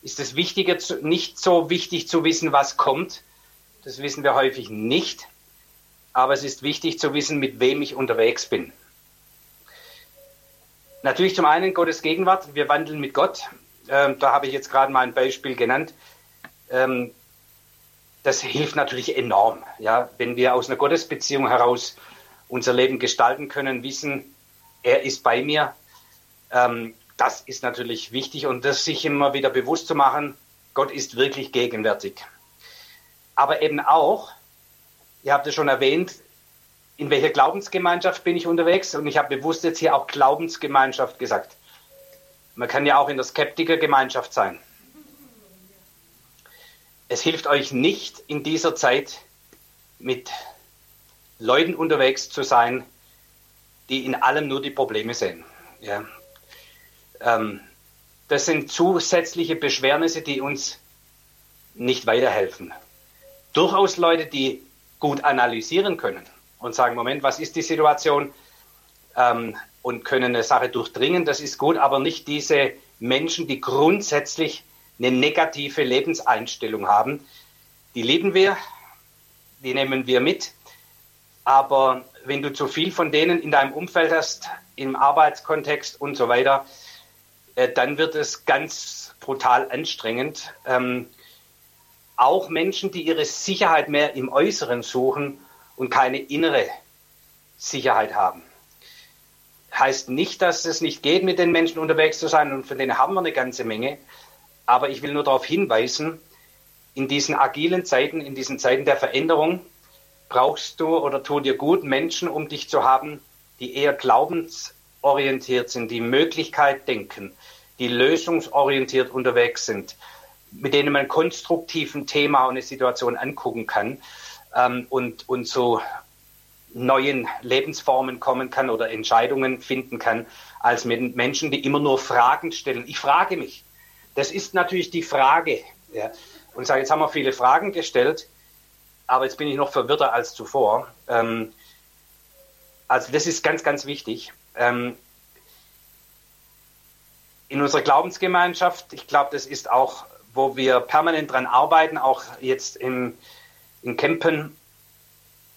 ist es wichtiger, nicht so wichtig zu wissen, was kommt, das wissen wir häufig nicht. Aber es ist wichtig zu wissen, mit wem ich unterwegs bin. Natürlich zum einen Gottes Gegenwart. Wir wandeln mit Gott. Ähm, da habe ich jetzt gerade mal ein Beispiel genannt. Ähm, das hilft natürlich enorm. Ja, wenn wir aus einer Gottesbeziehung heraus unser Leben gestalten können, wissen, er ist bei mir. Ähm, das ist natürlich wichtig und das sich immer wieder bewusst zu machen, Gott ist wirklich gegenwärtig aber eben auch, ihr habt es schon erwähnt, in welcher Glaubensgemeinschaft bin ich unterwegs? Und ich habe bewusst jetzt hier auch Glaubensgemeinschaft gesagt. Man kann ja auch in der Skeptikergemeinschaft sein. Es hilft euch nicht in dieser Zeit mit Leuten unterwegs zu sein, die in allem nur die Probleme sehen. Ja. Ähm, das sind zusätzliche Beschwernisse, die uns nicht weiterhelfen durchaus Leute, die gut analysieren können und sagen, Moment, was ist die Situation? Ähm, und können eine Sache durchdringen, das ist gut, aber nicht diese Menschen, die grundsätzlich eine negative Lebenseinstellung haben. Die lieben wir, die nehmen wir mit. Aber wenn du zu viel von denen in deinem Umfeld hast, im Arbeitskontext und so weiter, äh, dann wird es ganz brutal anstrengend. Ähm, auch Menschen, die ihre Sicherheit mehr im Äußeren suchen und keine innere Sicherheit haben. Heißt nicht, dass es nicht geht, mit den Menschen unterwegs zu sein und von denen haben wir eine ganze Menge. Aber ich will nur darauf hinweisen, in diesen agilen Zeiten, in diesen Zeiten der Veränderung, brauchst du oder tut dir gut, Menschen um dich zu haben, die eher glaubensorientiert sind, die Möglichkeit denken, die lösungsorientiert unterwegs sind, mit denen man konstruktiv ein Thema und eine Situation angucken kann ähm, und, und zu neuen Lebensformen kommen kann oder Entscheidungen finden kann, als mit Menschen, die immer nur Fragen stellen. Ich frage mich. Das ist natürlich die Frage. Ja. Und sage, jetzt haben wir viele Fragen gestellt, aber jetzt bin ich noch verwirrter als zuvor. Ähm, also das ist ganz, ganz wichtig. Ähm, in unserer Glaubensgemeinschaft, ich glaube, das ist auch wo wir permanent dran arbeiten, auch jetzt im, in Campen,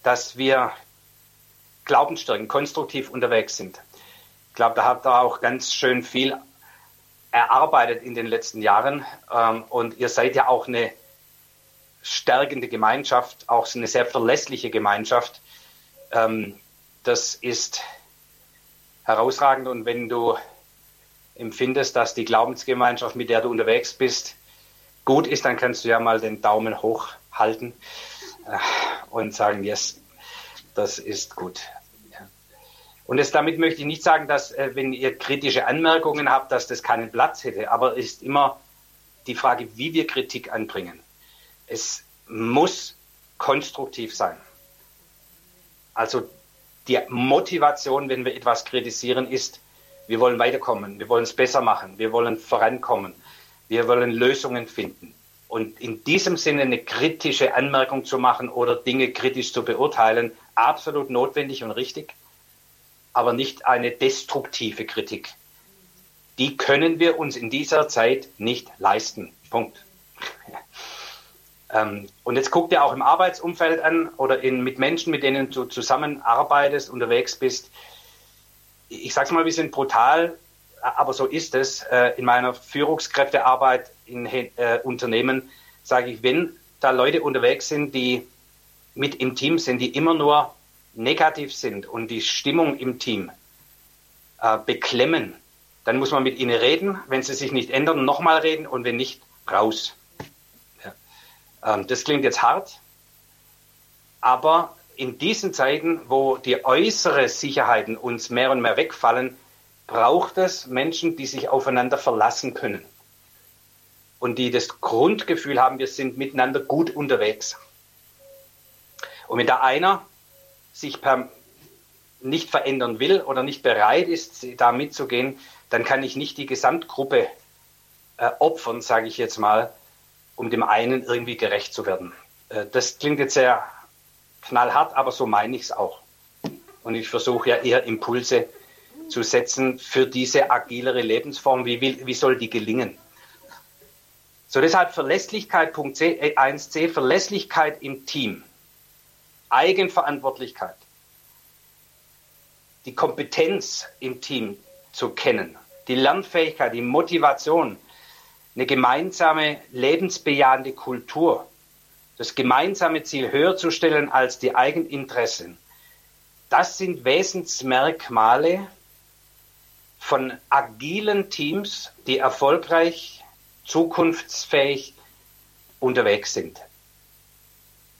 dass wir glaubensstärken, konstruktiv unterwegs sind. Ich glaube, da habt ihr auch ganz schön viel erarbeitet in den letzten Jahren. Ähm, und ihr seid ja auch eine stärkende Gemeinschaft, auch eine sehr verlässliche Gemeinschaft. Ähm, das ist herausragend. Und wenn du empfindest, dass die Glaubensgemeinschaft, mit der du unterwegs bist, gut ist, dann kannst du ja mal den Daumen hoch halten äh, und sagen, yes, das ist gut. Und das, damit möchte ich nicht sagen, dass äh, wenn ihr kritische Anmerkungen habt, dass das keinen Platz hätte, aber es ist immer die Frage, wie wir Kritik anbringen. Es muss konstruktiv sein. Also die Motivation, wenn wir etwas kritisieren, ist, wir wollen weiterkommen, wir wollen es besser machen, wir wollen vorankommen, wir wollen Lösungen finden. Und in diesem Sinne eine kritische Anmerkung zu machen oder Dinge kritisch zu beurteilen, absolut notwendig und richtig, aber nicht eine destruktive Kritik. Die können wir uns in dieser Zeit nicht leisten. Punkt. Ähm, und jetzt guck dir auch im Arbeitsumfeld an oder in, mit Menschen, mit denen du zusammenarbeitest, unterwegs bist. Ich sag's mal ein bisschen brutal, aber so ist es. Äh, in meiner Führungskräftearbeit in äh, Unternehmen sage ich, wenn da Leute unterwegs sind, die mit im Team sind, die immer nur negativ sind und die Stimmung im Team äh, beklemmen, dann muss man mit ihnen reden. Wenn sie sich nicht ändern, nochmal reden und wenn nicht, raus. Ja. Ähm, das klingt jetzt hart, aber in diesen Zeiten, wo die äußeren Sicherheiten uns mehr und mehr wegfallen, braucht es Menschen, die sich aufeinander verlassen können und die das Grundgefühl haben, wir sind miteinander gut unterwegs. Und wenn da einer sich per nicht verändern will oder nicht bereit ist, da mitzugehen, dann kann ich nicht die Gesamtgruppe äh, opfern, sage ich jetzt mal, um dem einen irgendwie gerecht zu werden. Äh, das klingt jetzt sehr knallhart, aber so meine ich es auch. Und ich versuche ja eher Impulse zu setzen für diese agilere Lebensform. Wie, will, wie soll die gelingen? So deshalb Verlässlichkeit, Punkt C, 1c, äh, Verlässlichkeit im Team, Eigenverantwortlichkeit, die Kompetenz im Team zu kennen, die Lernfähigkeit, die Motivation, eine gemeinsame lebensbejahende Kultur, das gemeinsame Ziel höher zu stellen als die Eigeninteressen. Das sind Wesensmerkmale von agilen Teams, die erfolgreich, zukunftsfähig unterwegs sind.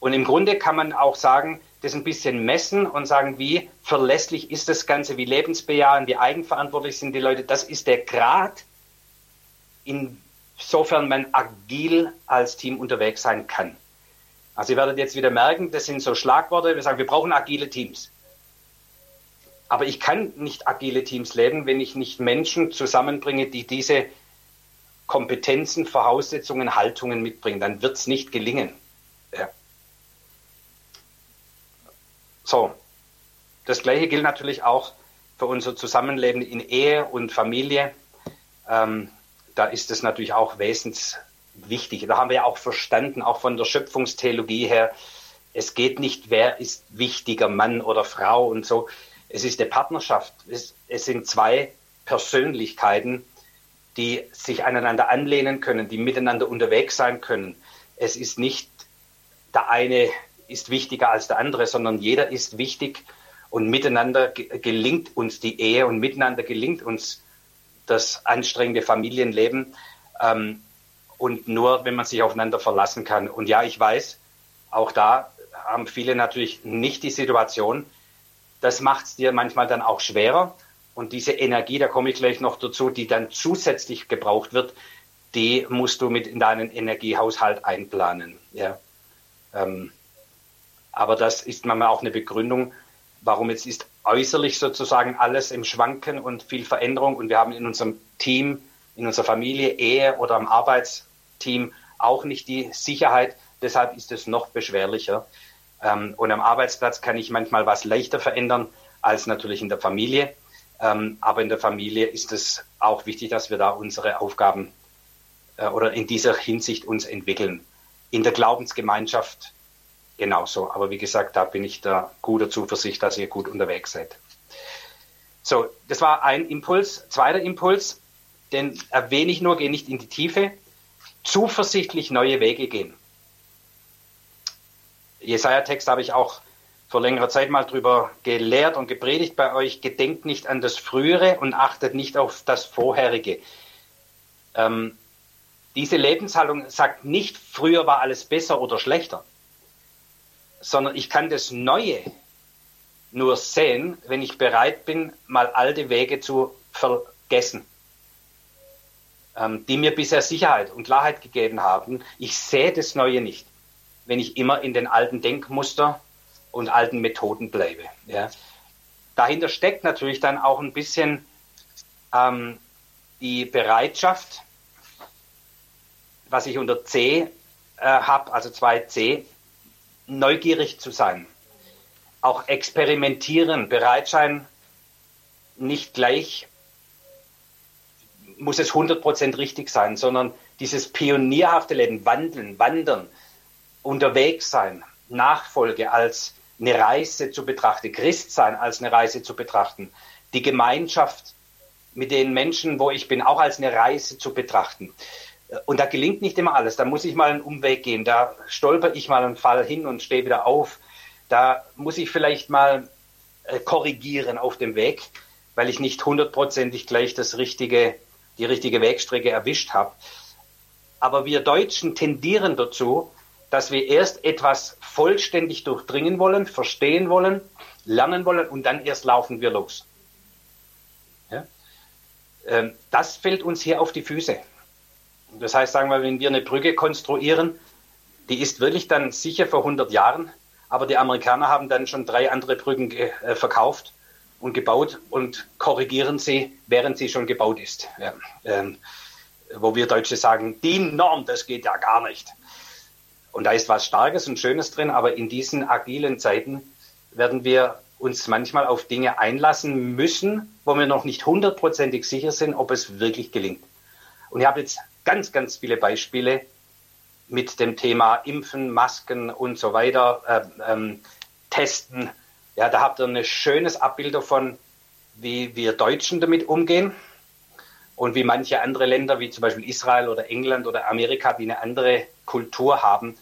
Und im Grunde kann man auch sagen, das ein bisschen messen und sagen, wie verlässlich ist das Ganze, wie lebensbejahend, wie eigenverantwortlich sind die Leute. Das ist der Grad, insofern man agil als Team unterwegs sein kann. Also ihr werdet jetzt wieder merken, das sind so Schlagworte. Wir sagen, wir brauchen agile Teams. Aber ich kann nicht agile Teams leben, wenn ich nicht Menschen zusammenbringe, die diese Kompetenzen, Voraussetzungen, Haltungen mitbringen. Dann wird es nicht gelingen. So, das Gleiche gilt natürlich auch für unser Zusammenleben in Ehe und Familie. Ähm, da ist es natürlich auch wesenswichtig. Da haben wir ja auch verstanden, auch von der Schöpfungstheologie her, es geht nicht, wer ist wichtiger, Mann oder Frau und so. Es ist eine Partnerschaft. Es, es sind zwei Persönlichkeiten, die sich aneinander anlehnen können, die miteinander unterwegs sein können. Es ist nicht der eine ist wichtiger als der andere, sondern jeder ist wichtig und miteinander gelingt uns die Ehe und miteinander gelingt uns das anstrengende Familienleben. Ähm, und nur, wenn man sich aufeinander verlassen kann. Und ja, ich weiß, auch da haben viele natürlich nicht die Situation. Das macht es dir manchmal dann auch schwerer. Und diese Energie, da komme ich gleich noch dazu, die dann zusätzlich gebraucht wird, die musst du mit in deinen Energiehaushalt einplanen. Ja. Ähm, aber das ist manchmal auch eine Begründung, warum jetzt ist äußerlich sozusagen alles im Schwanken und viel Veränderung. Und wir haben in unserem Team, in unserer Familie, Ehe oder am Arbeitsteam auch nicht die Sicherheit. Deshalb ist es noch beschwerlicher. Ähm, und am Arbeitsplatz kann ich manchmal was leichter verändern als natürlich in der Familie. Ähm, aber in der Familie ist es auch wichtig, dass wir da unsere Aufgaben äh, oder in dieser Hinsicht uns entwickeln. In der Glaubensgemeinschaft genauso. Aber wie gesagt, da bin ich da guter Zuversicht, dass ihr gut unterwegs seid. So, das war ein Impuls. Zweiter Impuls, den erwähne ich nur, gehe nicht in die Tiefe. Zuversichtlich neue Wege gehen. Jesaja-Text habe ich auch vor längerer Zeit mal drüber gelehrt und gepredigt bei euch. Gedenkt nicht an das Frühere und achtet nicht auf das Vorherige. Ähm, diese Lebenshaltung sagt nicht, früher war alles besser oder schlechter sondern ich kann das Neue nur sehen, wenn ich bereit bin, mal alte Wege zu vergessen, ähm, die mir bisher Sicherheit und Klarheit gegeben haben. Ich sehe das Neue nicht. wenn ich immer in den alten Denkmuster und alten Methoden bleibe. Ja. Dahinter steckt natürlich dann auch ein bisschen ähm, die Bereitschaft, was ich unter C äh, habe, also 2C, neugierig zu sein. Auch experimentieren, bereit sein, nicht gleich muss es 100% richtig sein, sondern dieses pionierhafte Leben, wandeln, wandern, unterwegs sein, Nachfolge als eine Reise zu betrachten, Christsein als eine Reise zu betrachten, die Gemeinschaft mit den Menschen, wo ich bin, auch als eine Reise zu betrachten. Und da gelingt nicht immer alles. Da muss ich mal einen Umweg gehen. Da stolper ich mal einen Fall hin und stehe wieder auf. Da muss ich vielleicht mal äh, korrigieren auf dem Weg, weil ich nicht hundertprozentig gleich das richtige, die richtige Wegstrecke erwischt habe. Aber wir Deutschen tendieren dazu, dass wir erst etwas vollständig durchdringen wollen, verstehen wollen, lernen wollen und dann erst laufen wir los. Ja? Ähm, das fällt uns hier auf die Füße. Das heißt, sagen wir, wenn wir eine Brücke konstruieren, die ist wirklich dann sicher vor 100 Jahren, aber die Amerikaner haben dann schon drei andere Brücken äh, verkauft und gebaut und korrigieren sie, während sie schon gebaut ist. Ja. Ähm, wo wir Deutsche sagen, die Norm, das geht ja gar nicht. Und da ist was Starkes und Schönes drin, aber in diesen agilen Zeiten werden wir uns manchmal auf Dinge einlassen müssen, wo wir noch nicht hundertprozentig sicher sind, ob es wirklich gelingt. Und ich habe jetzt ganz, ganz viele Beispiele mit dem Thema Impfen, Masken und so weiter, äh, ähm, Testen. Ja, da habt ihr ein schönes Abbild davon, wie wir Deutschen damit umgehen und wie manche andere Länder, wie zum Beispiel Israel oder England oder Amerika, die eine andere Kultur haben,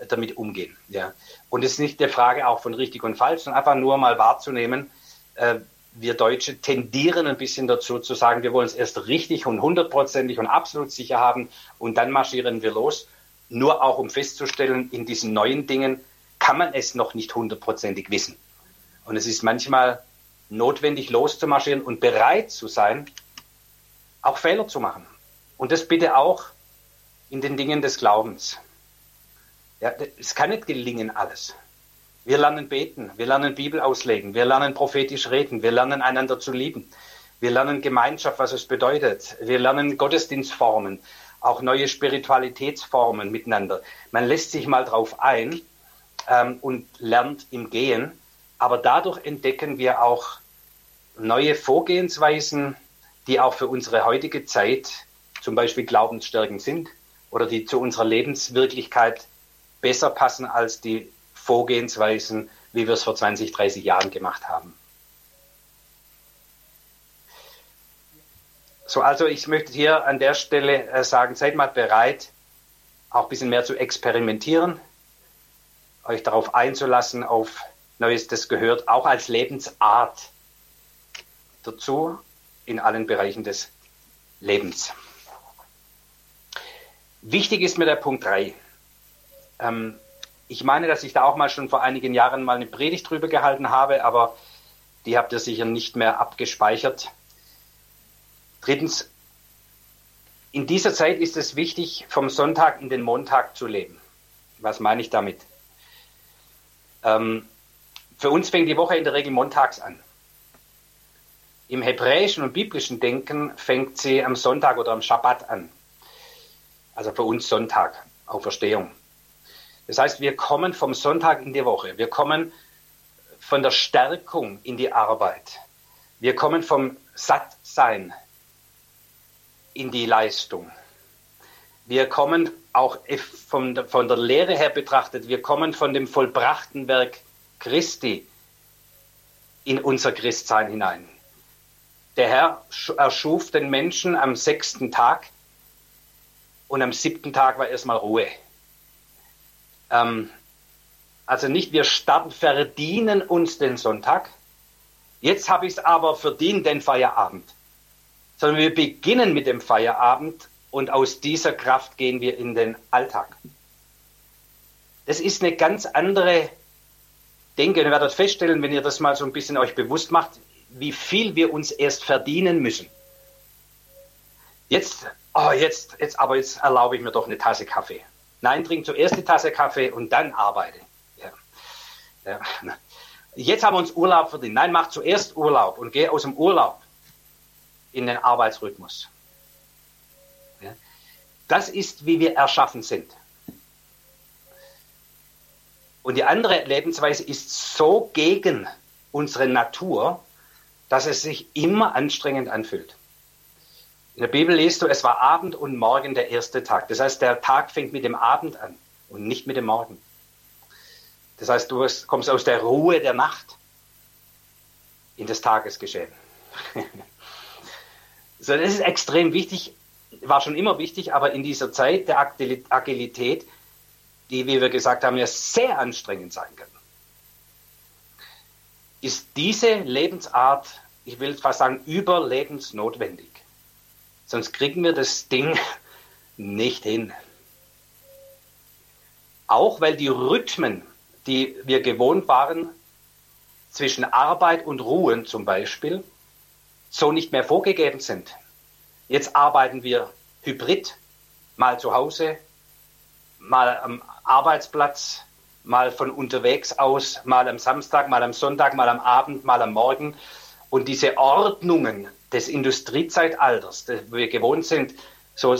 äh, damit umgehen. Ja. Und es ist nicht die Frage auch von richtig und falsch, sondern einfach nur mal wahrzunehmen, äh, wir Deutsche tendieren ein bisschen dazu zu sagen, wir wollen es erst richtig und hundertprozentig und absolut sicher haben und dann marschieren wir los. Nur auch um festzustellen, in diesen neuen Dingen kann man es noch nicht hundertprozentig wissen. Und es ist manchmal notwendig, loszumarschieren und bereit zu sein, auch Fehler zu machen. Und das bitte auch in den Dingen des Glaubens. Ja, es kann nicht gelingen alles. Wir lernen beten, wir lernen Bibel auslegen, wir lernen prophetisch reden, wir lernen einander zu lieben. Wir lernen Gemeinschaft, was es bedeutet. Wir lernen Gottesdienstformen, auch neue Spiritualitätsformen miteinander. Man lässt sich mal drauf ein ähm, und lernt im Gehen. Aber dadurch entdecken wir auch neue Vorgehensweisen, die auch für unsere heutige Zeit zum Beispiel glaubensstärkend sind oder die zu unserer Lebenswirklichkeit besser passen als die Vorgehensweisen, wie wir es vor 20, 30 Jahren gemacht haben. So, also ich möchte hier an der Stelle äh, sagen, seid mal bereit, auch ein bisschen mehr zu experimentieren, euch darauf einzulassen, auf Neues, das gehört auch als Lebensart dazu in allen Bereichen des Lebens. Wichtig ist mir der Punkt 3. Ähm, ich meine, dass ich da auch mal schon vor einigen Jahren mal eine Predigt drüber gehalten habe, aber die habt ihr sicher nicht mehr abgespeichert. Drittens, in dieser Zeit ist es wichtig, vom Sonntag in den Montag zu leben. Was meine ich damit? Ähm, für uns fängt die Woche in der Regel montags an. Im hebräischen und biblischen Denken fängt sie am Sonntag oder am Schabbat an. Also für uns Sonntag, Auferstehung. Das heißt, wir kommen vom Sonntag in die Woche. Wir kommen von der Stärkung in die Arbeit. Wir kommen vom Sattsein in die Leistung. Wir kommen auch von, von der Lehre her betrachtet, wir kommen von dem vollbrachten Werk Christi in unser Christsein hinein. Der Herr erschuf den Menschen am sechsten Tag und am siebten Tag war erstmal Ruhe. Ähm, also nicht wir starten, verdienen uns den Sonntag. Jetzt habe ich es aber verdient, den Feierabend. Sondern wir beginnen mit dem Feierabend und aus dieser Kraft gehen wir in den Alltag. Das ist eine ganz andere Denke. Ihr werdet feststellen, wenn ihr das mal so ein bisschen euch bewusst macht, wie viel wir uns erst verdienen müssen. Jetzt, oh, jetzt, jetzt, aber jetzt erlaube ich mir doch eine Tasse Kaffee. Nein, trink zuerst die Tasse Kaffee und dann arbeite. Ja. Ja. Jetzt haben wir uns Urlaub verdient. Nein, mach zuerst Urlaub und geh aus dem Urlaub in den Arbeitsrhythmus. Ja. Das ist, wie wir erschaffen sind. Und die andere Lebensweise ist so gegen unsere Natur, dass es sich immer anstrengend anfühlt. In der Bibel liest du, es war Abend und Morgen der erste Tag. Das heißt, der Tag fängt mit dem Abend an und nicht mit dem Morgen. Das heißt, du kommst aus der Ruhe der Nacht in das Tagesgeschehen. so, das ist extrem wichtig, war schon immer wichtig, aber in dieser Zeit der Agilität, die, wie wir gesagt haben, ja sehr anstrengend sein kann, ist diese Lebensart, ich will fast sagen, überlebensnotwendig. Sonst kriegen wir das Ding nicht hin. Auch weil die Rhythmen, die wir gewohnt waren, zwischen Arbeit und Ruhen zum Beispiel, so nicht mehr vorgegeben sind. Jetzt arbeiten wir hybrid, mal zu Hause, mal am Arbeitsplatz, mal von unterwegs aus, mal am Samstag, mal am Sonntag, mal am Abend, mal am Morgen. Und diese Ordnungen, des Industriezeitalters, das wir gewohnt sind, so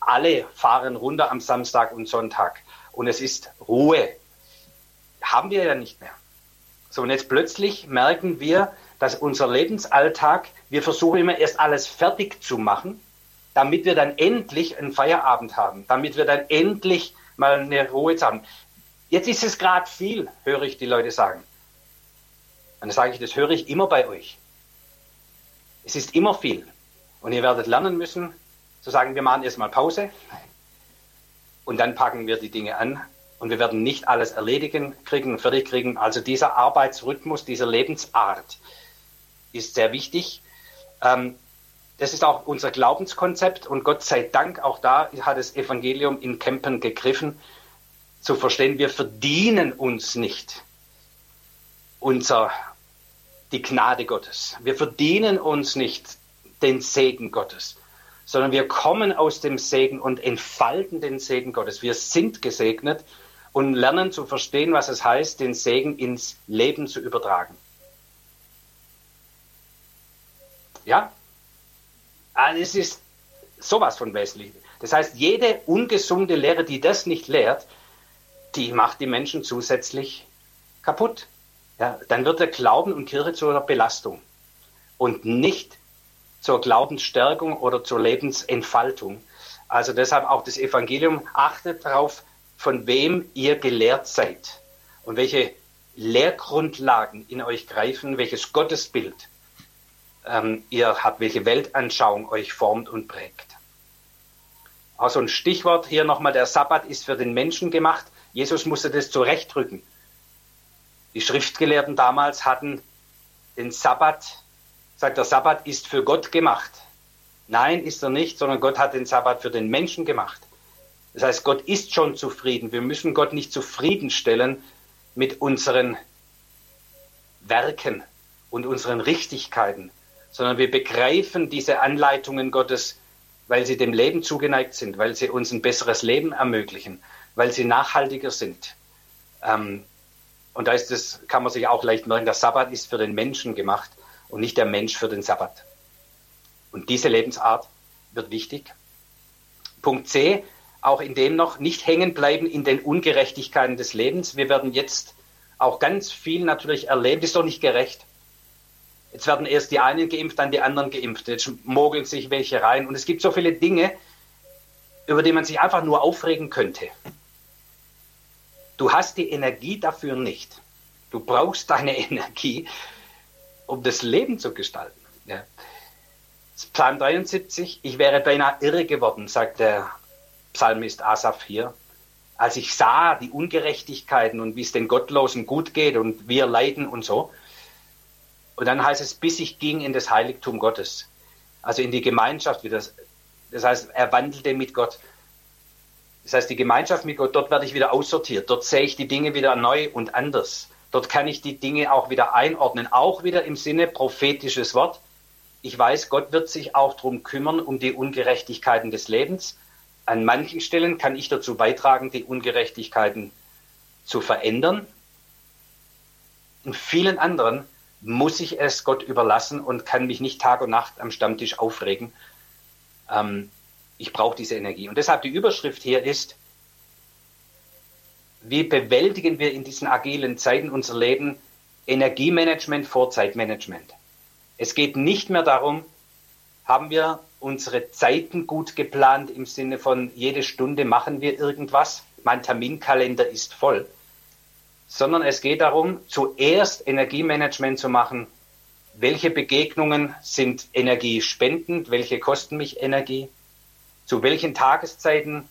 alle fahren runter am Samstag und Sonntag und es ist Ruhe. Haben wir ja nicht mehr. So, und jetzt plötzlich merken wir, dass unser Lebensalltag, wir versuchen immer erst alles fertig zu machen, damit wir dann endlich einen Feierabend haben, damit wir dann endlich mal eine Ruhe haben. Jetzt ist es gerade viel, höre ich die Leute sagen. Und dann sage ich, das höre ich immer bei euch. Es ist immer viel. Und ihr werdet lernen müssen, zu sagen, wir machen erstmal Pause und dann packen wir die Dinge an und wir werden nicht alles erledigen, kriegen, fertig kriegen. Also dieser Arbeitsrhythmus, diese Lebensart ist sehr wichtig. Ähm, das ist auch unser Glaubenskonzept und Gott sei Dank, auch da hat das Evangelium in Kempen gegriffen, zu verstehen, wir verdienen uns nicht unser die Gnade Gottes. Wir verdienen uns nicht den Segen Gottes, sondern wir kommen aus dem Segen und entfalten den Segen Gottes. Wir sind gesegnet und lernen zu verstehen, was es heißt, den Segen ins Leben zu übertragen. Ja? Also es ist sowas von wesentlich. Das heißt, jede ungesunde Lehre, die das nicht lehrt, die macht die Menschen zusätzlich kaputt ja, dann wird der Glauben und Kirche zur Belastung und nicht zur Glaubensstärkung oder zur Lebensentfaltung. Also deshalb auch das Evangelium achtet darauf, von wem ihr gelehrt seid und welche Lehrgrundlagen in euch greifen, welches Gottesbild ähm, ihr habt, welche Weltanschauung euch formt und prägt. Also ein Stichwort hier nochmal, der Sabbat ist für den Menschen gemacht. Jesus musste das zurechtrücken. Die Schriftgelehrten damals hatten den Sabbat, sagt der Sabbat ist für Gott gemacht. Nein, ist er nicht, sondern Gott hat den Sabbat für den Menschen gemacht. Das heißt, Gott ist schon zufrieden. Wir müssen Gott nicht zufriedenstellen mit unseren Werken und unseren Richtigkeiten, sondern wir begreifen diese Anleitungen Gottes, weil sie dem Leben zugeneigt sind, weil sie uns ein besseres Leben ermöglichen, weil sie nachhaltiger sind. Ähm, und da ist es, kann man sich auch leicht merken, der Sabbat ist für den Menschen gemacht und nicht der Mensch für den Sabbat. Und diese Lebensart wird wichtig. Punkt C, auch in dem noch nicht hängen bleiben in den Ungerechtigkeiten des Lebens. Wir werden jetzt auch ganz viel natürlich erleben, das ist doch nicht gerecht. Jetzt werden erst die einen geimpft, dann die anderen geimpft. Jetzt mogeln sich welche rein. Und es gibt so viele Dinge, über die man sich einfach nur aufregen könnte. Du hast die Energie dafür nicht. Du brauchst deine Energie, um das Leben zu gestalten. Ja. Psalm 73, ich wäre beinahe irre geworden, sagt der Psalmist Asaph hier, als ich sah die Ungerechtigkeiten und wie es den Gottlosen gut geht und wir leiden und so. Und dann heißt es, bis ich ging in das Heiligtum Gottes, also in die Gemeinschaft wieder. Das heißt, er wandelte mit Gott. Das heißt, die Gemeinschaft mit Gott, dort werde ich wieder aussortiert. Dort sehe ich die Dinge wieder neu und anders. Dort kann ich die Dinge auch wieder einordnen, auch wieder im Sinne prophetisches Wort. Ich weiß, Gott wird sich auch darum kümmern, um die Ungerechtigkeiten des Lebens. an manchen Stellen kann ich dazu beitragen, die Ungerechtigkeiten zu verändern. In vielen anderen muss ich es Gott überlassen und kann mich nicht Tag und Nacht am Stammtisch aufregen. Ähm, ich brauche diese Energie. Und deshalb die Überschrift hier ist, wie bewältigen wir in diesen agilen Zeiten unser Leben Energiemanagement vor Zeitmanagement. Es geht nicht mehr darum, haben wir unsere Zeiten gut geplant im Sinne von jede Stunde machen wir irgendwas, mein Terminkalender ist voll, sondern es geht darum, zuerst Energiemanagement zu machen. Welche Begegnungen sind energiespendend? Welche kosten mich Energie? Zu welchen Tageszeiten,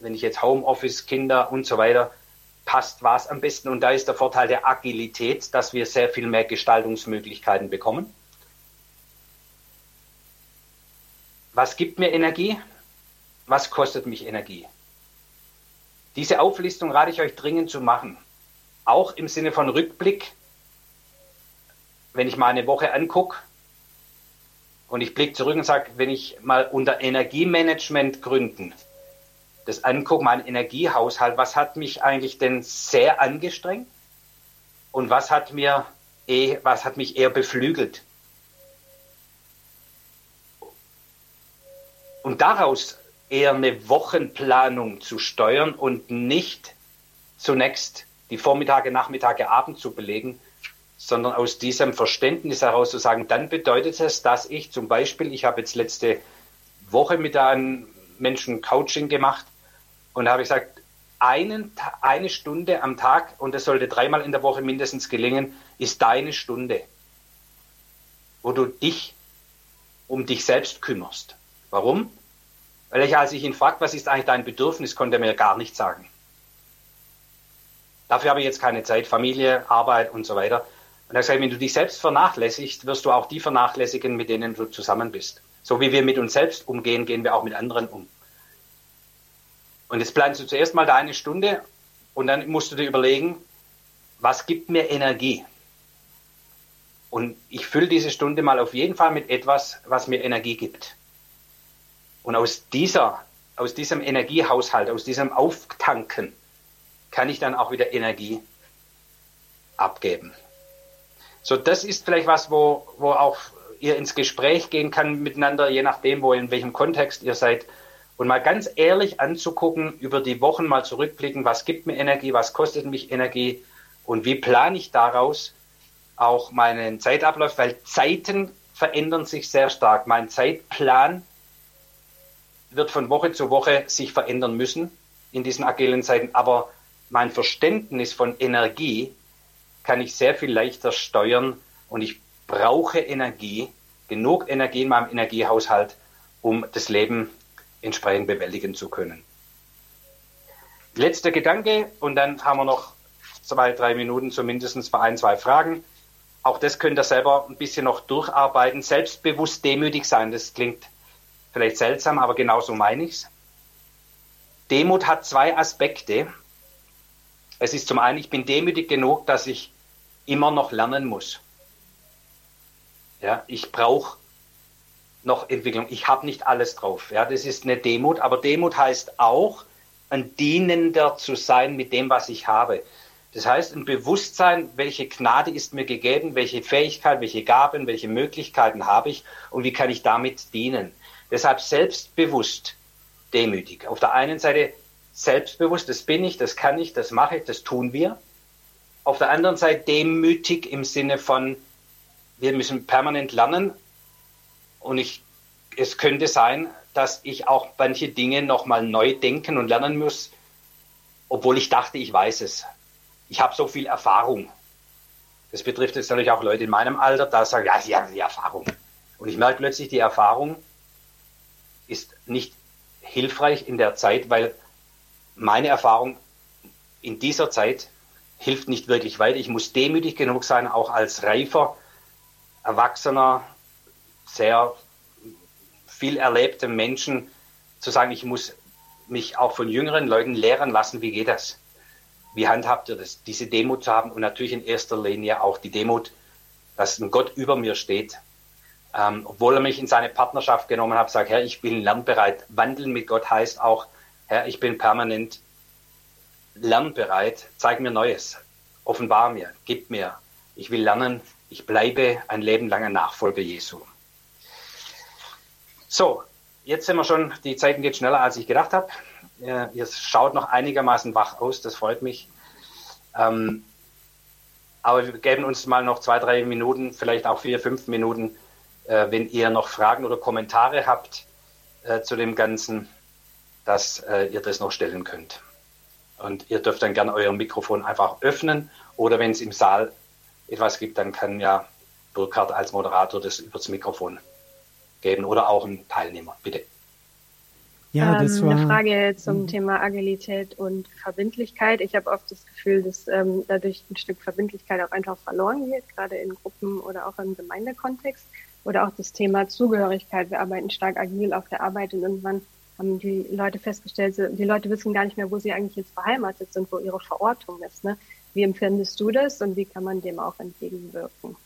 wenn ich jetzt Homeoffice, Kinder und so weiter, passt was am besten? Und da ist der Vorteil der Agilität, dass wir sehr viel mehr Gestaltungsmöglichkeiten bekommen. Was gibt mir Energie? Was kostet mich Energie? Diese Auflistung rate ich euch dringend zu machen. Auch im Sinne von Rückblick, wenn ich mal eine Woche angucke und ich blicke zurück und sage, wenn ich mal unter Energiemanagement gründen, das angucke, mein Energiehaushalt, was hat mich eigentlich denn sehr angestrengt und was hat mir eh, was hat mich eher beflügelt? und daraus eher eine Wochenplanung zu steuern und nicht zunächst die Vormittage, Nachmittage, Abend zu belegen, sondern aus diesem Verständnis heraus zu sagen, dann bedeutet es, dass ich zum Beispiel, ich habe jetzt letzte Woche mit einem Menschen Coaching gemacht und habe gesagt, einen, eine Stunde am Tag, und das sollte dreimal in der Woche mindestens gelingen, ist deine Stunde, wo du dich um dich selbst kümmerst. Warum? Weil ich, als ich ihn fragte, was ist eigentlich dein Bedürfnis, konnte er mir gar nichts sagen. Dafür habe ich jetzt keine Zeit, Familie, Arbeit und so weiter. Und er gesagt, wenn du dich selbst vernachlässigst, wirst du auch die vernachlässigen, mit denen du zusammen bist. So wie wir mit uns selbst umgehen, gehen wir auch mit anderen um. Und jetzt planst du zuerst mal deine Stunde und dann musst du dir überlegen, was gibt mir Energie? Und ich fülle diese Stunde mal auf jeden Fall mit etwas, was mir Energie gibt. Und aus dieser, aus diesem Energiehaushalt, aus diesem Auftanken kann ich dann auch wieder Energie abgeben. So, das ist vielleicht was, wo, wo auch ihr ins Gespräch gehen kann miteinander, je nachdem, wo in welchem Kontext ihr seid. Und mal ganz ehrlich anzugucken, über die Wochen mal zurückblicken, was gibt mir Energie, was kostet mich Energie und wie plane ich daraus auch meinen Zeitablauf, weil Zeiten verändern sich sehr stark. Mein Zeitplan wird von Woche zu Woche sich verändern müssen in diesen agilen Zeiten, aber mein Verständnis von Energie kann ich sehr viel leichter steuern und ich brauche Energie, genug Energie in meinem Energiehaushalt, um das Leben entsprechend bewältigen zu können. Letzter Gedanke und dann haben wir noch zwei, drei Minuten zumindest für ein, zwei Fragen. Auch das könnt ihr selber ein bisschen noch durcharbeiten. Selbstbewusst demütig sein, das klingt Vielleicht seltsam, aber genauso meine ich's. Demut hat zwei Aspekte. Es ist zum einen, ich bin demütig genug, dass ich immer noch lernen muss. Ja, ich brauche noch Entwicklung. Ich habe nicht alles drauf. Ja, das ist eine Demut. Aber Demut heißt auch, ein Dienender zu sein mit dem, was ich habe. Das heißt, ein Bewusstsein, welche Gnade ist mir gegeben, welche Fähigkeit, welche Gaben, welche Möglichkeiten habe ich und wie kann ich damit dienen. Deshalb selbstbewusst demütig. Auf der einen Seite selbstbewusst, das bin ich, das kann ich, das mache ich, das tun wir. Auf der anderen Seite demütig im Sinne von, wir müssen permanent lernen und ich, es könnte sein, dass ich auch manche Dinge nochmal neu denken und lernen muss, obwohl ich dachte, ich weiß es. Ich habe so viel Erfahrung. Das betrifft jetzt natürlich auch Leute in meinem Alter, da sagen, ja, sie haben die Erfahrung. Und ich merke plötzlich, die Erfahrung ist nicht hilfreich in der Zeit, weil meine Erfahrung in dieser Zeit hilft nicht wirklich weiter. Ich muss demütig genug sein, auch als reifer, erwachsener, sehr viel erlebter Menschen zu sagen, ich muss mich auch von jüngeren Leuten lehren lassen, wie geht das? Wie handhabt ihr das? Diese Demut zu haben und natürlich in erster Linie auch die Demut, dass ein Gott über mir steht ähm, obwohl er mich in seine Partnerschaft genommen hat, sagt, Herr, ich bin lernbereit. Wandeln mit Gott heißt auch, Herr, ich bin permanent lernbereit. Zeig mir Neues. Offenbar mir. Gib mir. Ich will lernen. Ich bleibe ein Leben lang ein Nachfolger Jesu. So, jetzt sind wir schon, die Zeiten geht schneller, als ich gedacht habe. Ihr schaut noch einigermaßen wach aus, das freut mich. Ähm, aber wir geben uns mal noch zwei, drei Minuten, vielleicht auch vier, fünf Minuten, äh, wenn ihr noch Fragen oder Kommentare habt äh, zu dem Ganzen, dass äh, ihr das noch stellen könnt. Und ihr dürft dann gerne euer Mikrofon einfach öffnen oder wenn es im Saal etwas gibt, dann kann ja Burkhard als Moderator das übers Mikrofon geben oder auch ein Teilnehmer. Bitte. Ja, das ähm, war eine Frage zum. Thema Agilität und Verbindlichkeit. Ich habe oft das Gefühl, dass ähm, dadurch ein Stück Verbindlichkeit auch einfach verloren geht, gerade in Gruppen oder auch im Gemeindekontext. Oder auch das Thema Zugehörigkeit. Wir arbeiten stark agil auf der Arbeit und irgendwann haben die Leute festgestellt, die Leute wissen gar nicht mehr, wo sie eigentlich jetzt beheimatet sind, wo ihre Verortung ist. Ne? Wie empfindest du das und wie kann man dem auch entgegenwirken?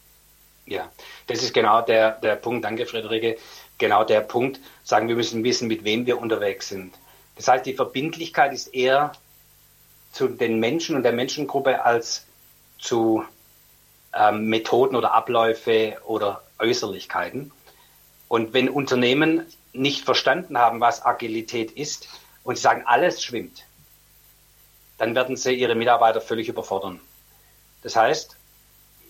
Ja, das ist genau der, der Punkt. Danke, Friederike. Genau der Punkt. Sagen, wir müssen wissen, mit wem wir unterwegs sind. Das heißt, die Verbindlichkeit ist eher zu den Menschen und der Menschengruppe als zu ähm, Methoden oder Abläufe oder Äußerlichkeiten. Und wenn Unternehmen nicht verstanden haben, was Agilität ist und sie sagen, alles schwimmt, dann werden sie ihre Mitarbeiter völlig überfordern. Das heißt,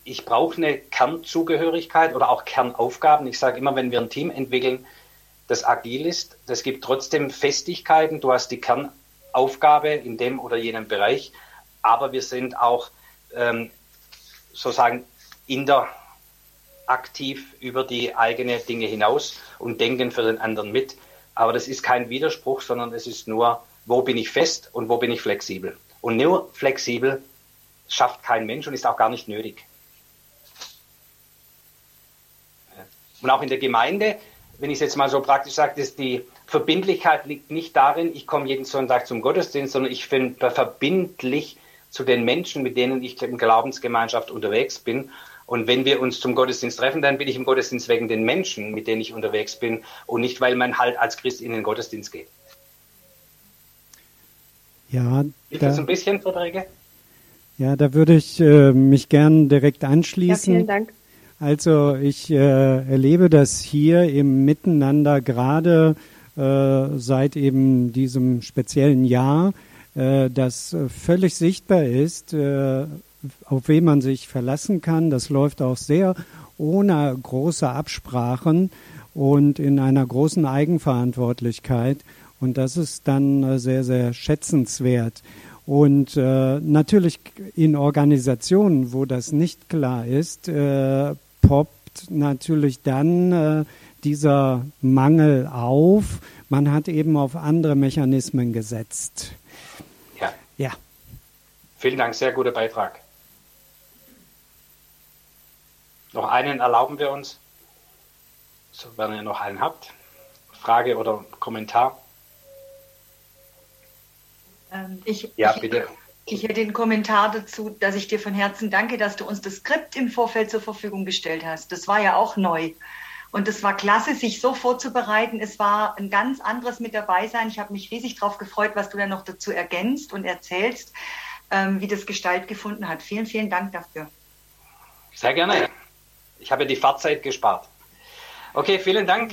ich brauche eine Kernzugehörigkeit oder auch Kernaufgaben. Ich sage immer, wenn wir ein Team entwickeln, das agil ist, das gibt trotzdem Festigkeiten. Du hast die Kernaufgabe in dem oder jenem Bereich, aber wir sind auch ähm, sozusagen in der aktiv über die eigenen Dinge hinaus und denken für den anderen mit. Aber das ist kein Widerspruch, sondern es ist nur, wo bin ich fest und wo bin ich flexibel. Und nur flexibel schafft kein Mensch und ist auch gar nicht nötig. Und auch in der Gemeinde, wenn ich es jetzt mal so praktisch sage, ist die Verbindlichkeit liegt nicht darin, ich komme jeden Sonntag zum Gottesdienst, sondern ich bin verbindlich zu den Menschen, mit denen ich in Glaubensgemeinschaft unterwegs bin. Und wenn wir uns zum Gottesdienst treffen, dann bin ich im Gottesdienst wegen den Menschen, mit denen ich unterwegs bin und nicht, weil man halt als Christ in den Gottesdienst geht. Ja, ist da, das ein bisschen, Verträge? Ja, da würde ich äh, mich gern direkt anschließen. Ja, vielen Dank. Also ich äh, erlebe das hier im Miteinander gerade äh, seit eben diesem speziellen Jahr, äh, das völlig sichtbar ist, äh, auf wen man sich verlassen kann. Das läuft auch sehr ohne große Absprachen und in einer großen Eigenverantwortlichkeit. Und das ist dann äh, sehr, sehr schätzenswert. Und äh, natürlich in Organisationen, wo das nicht klar ist, äh, poppt natürlich dann äh, dieser Mangel auf. Man hat eben auf andere Mechanismen gesetzt. Ja. Ja. Vielen Dank, sehr guter Beitrag. Noch einen erlauben wir uns, so wenn ihr noch einen habt. Frage oder Kommentar? Ähm, ich, ja, ich, bitte. Ich hätte den Kommentar dazu, dass ich dir von Herzen danke, dass du uns das Skript im Vorfeld zur Verfügung gestellt hast. Das war ja auch neu. Und es war klasse, sich so vorzubereiten. Es war ein ganz anderes mit dabei sein. Ich habe mich riesig darauf gefreut, was du dann noch dazu ergänzt und erzählst, ähm, wie das Gestalt gefunden hat. Vielen, vielen Dank dafür. Sehr gerne. Ich habe die Fahrzeit gespart. Okay, vielen Dank.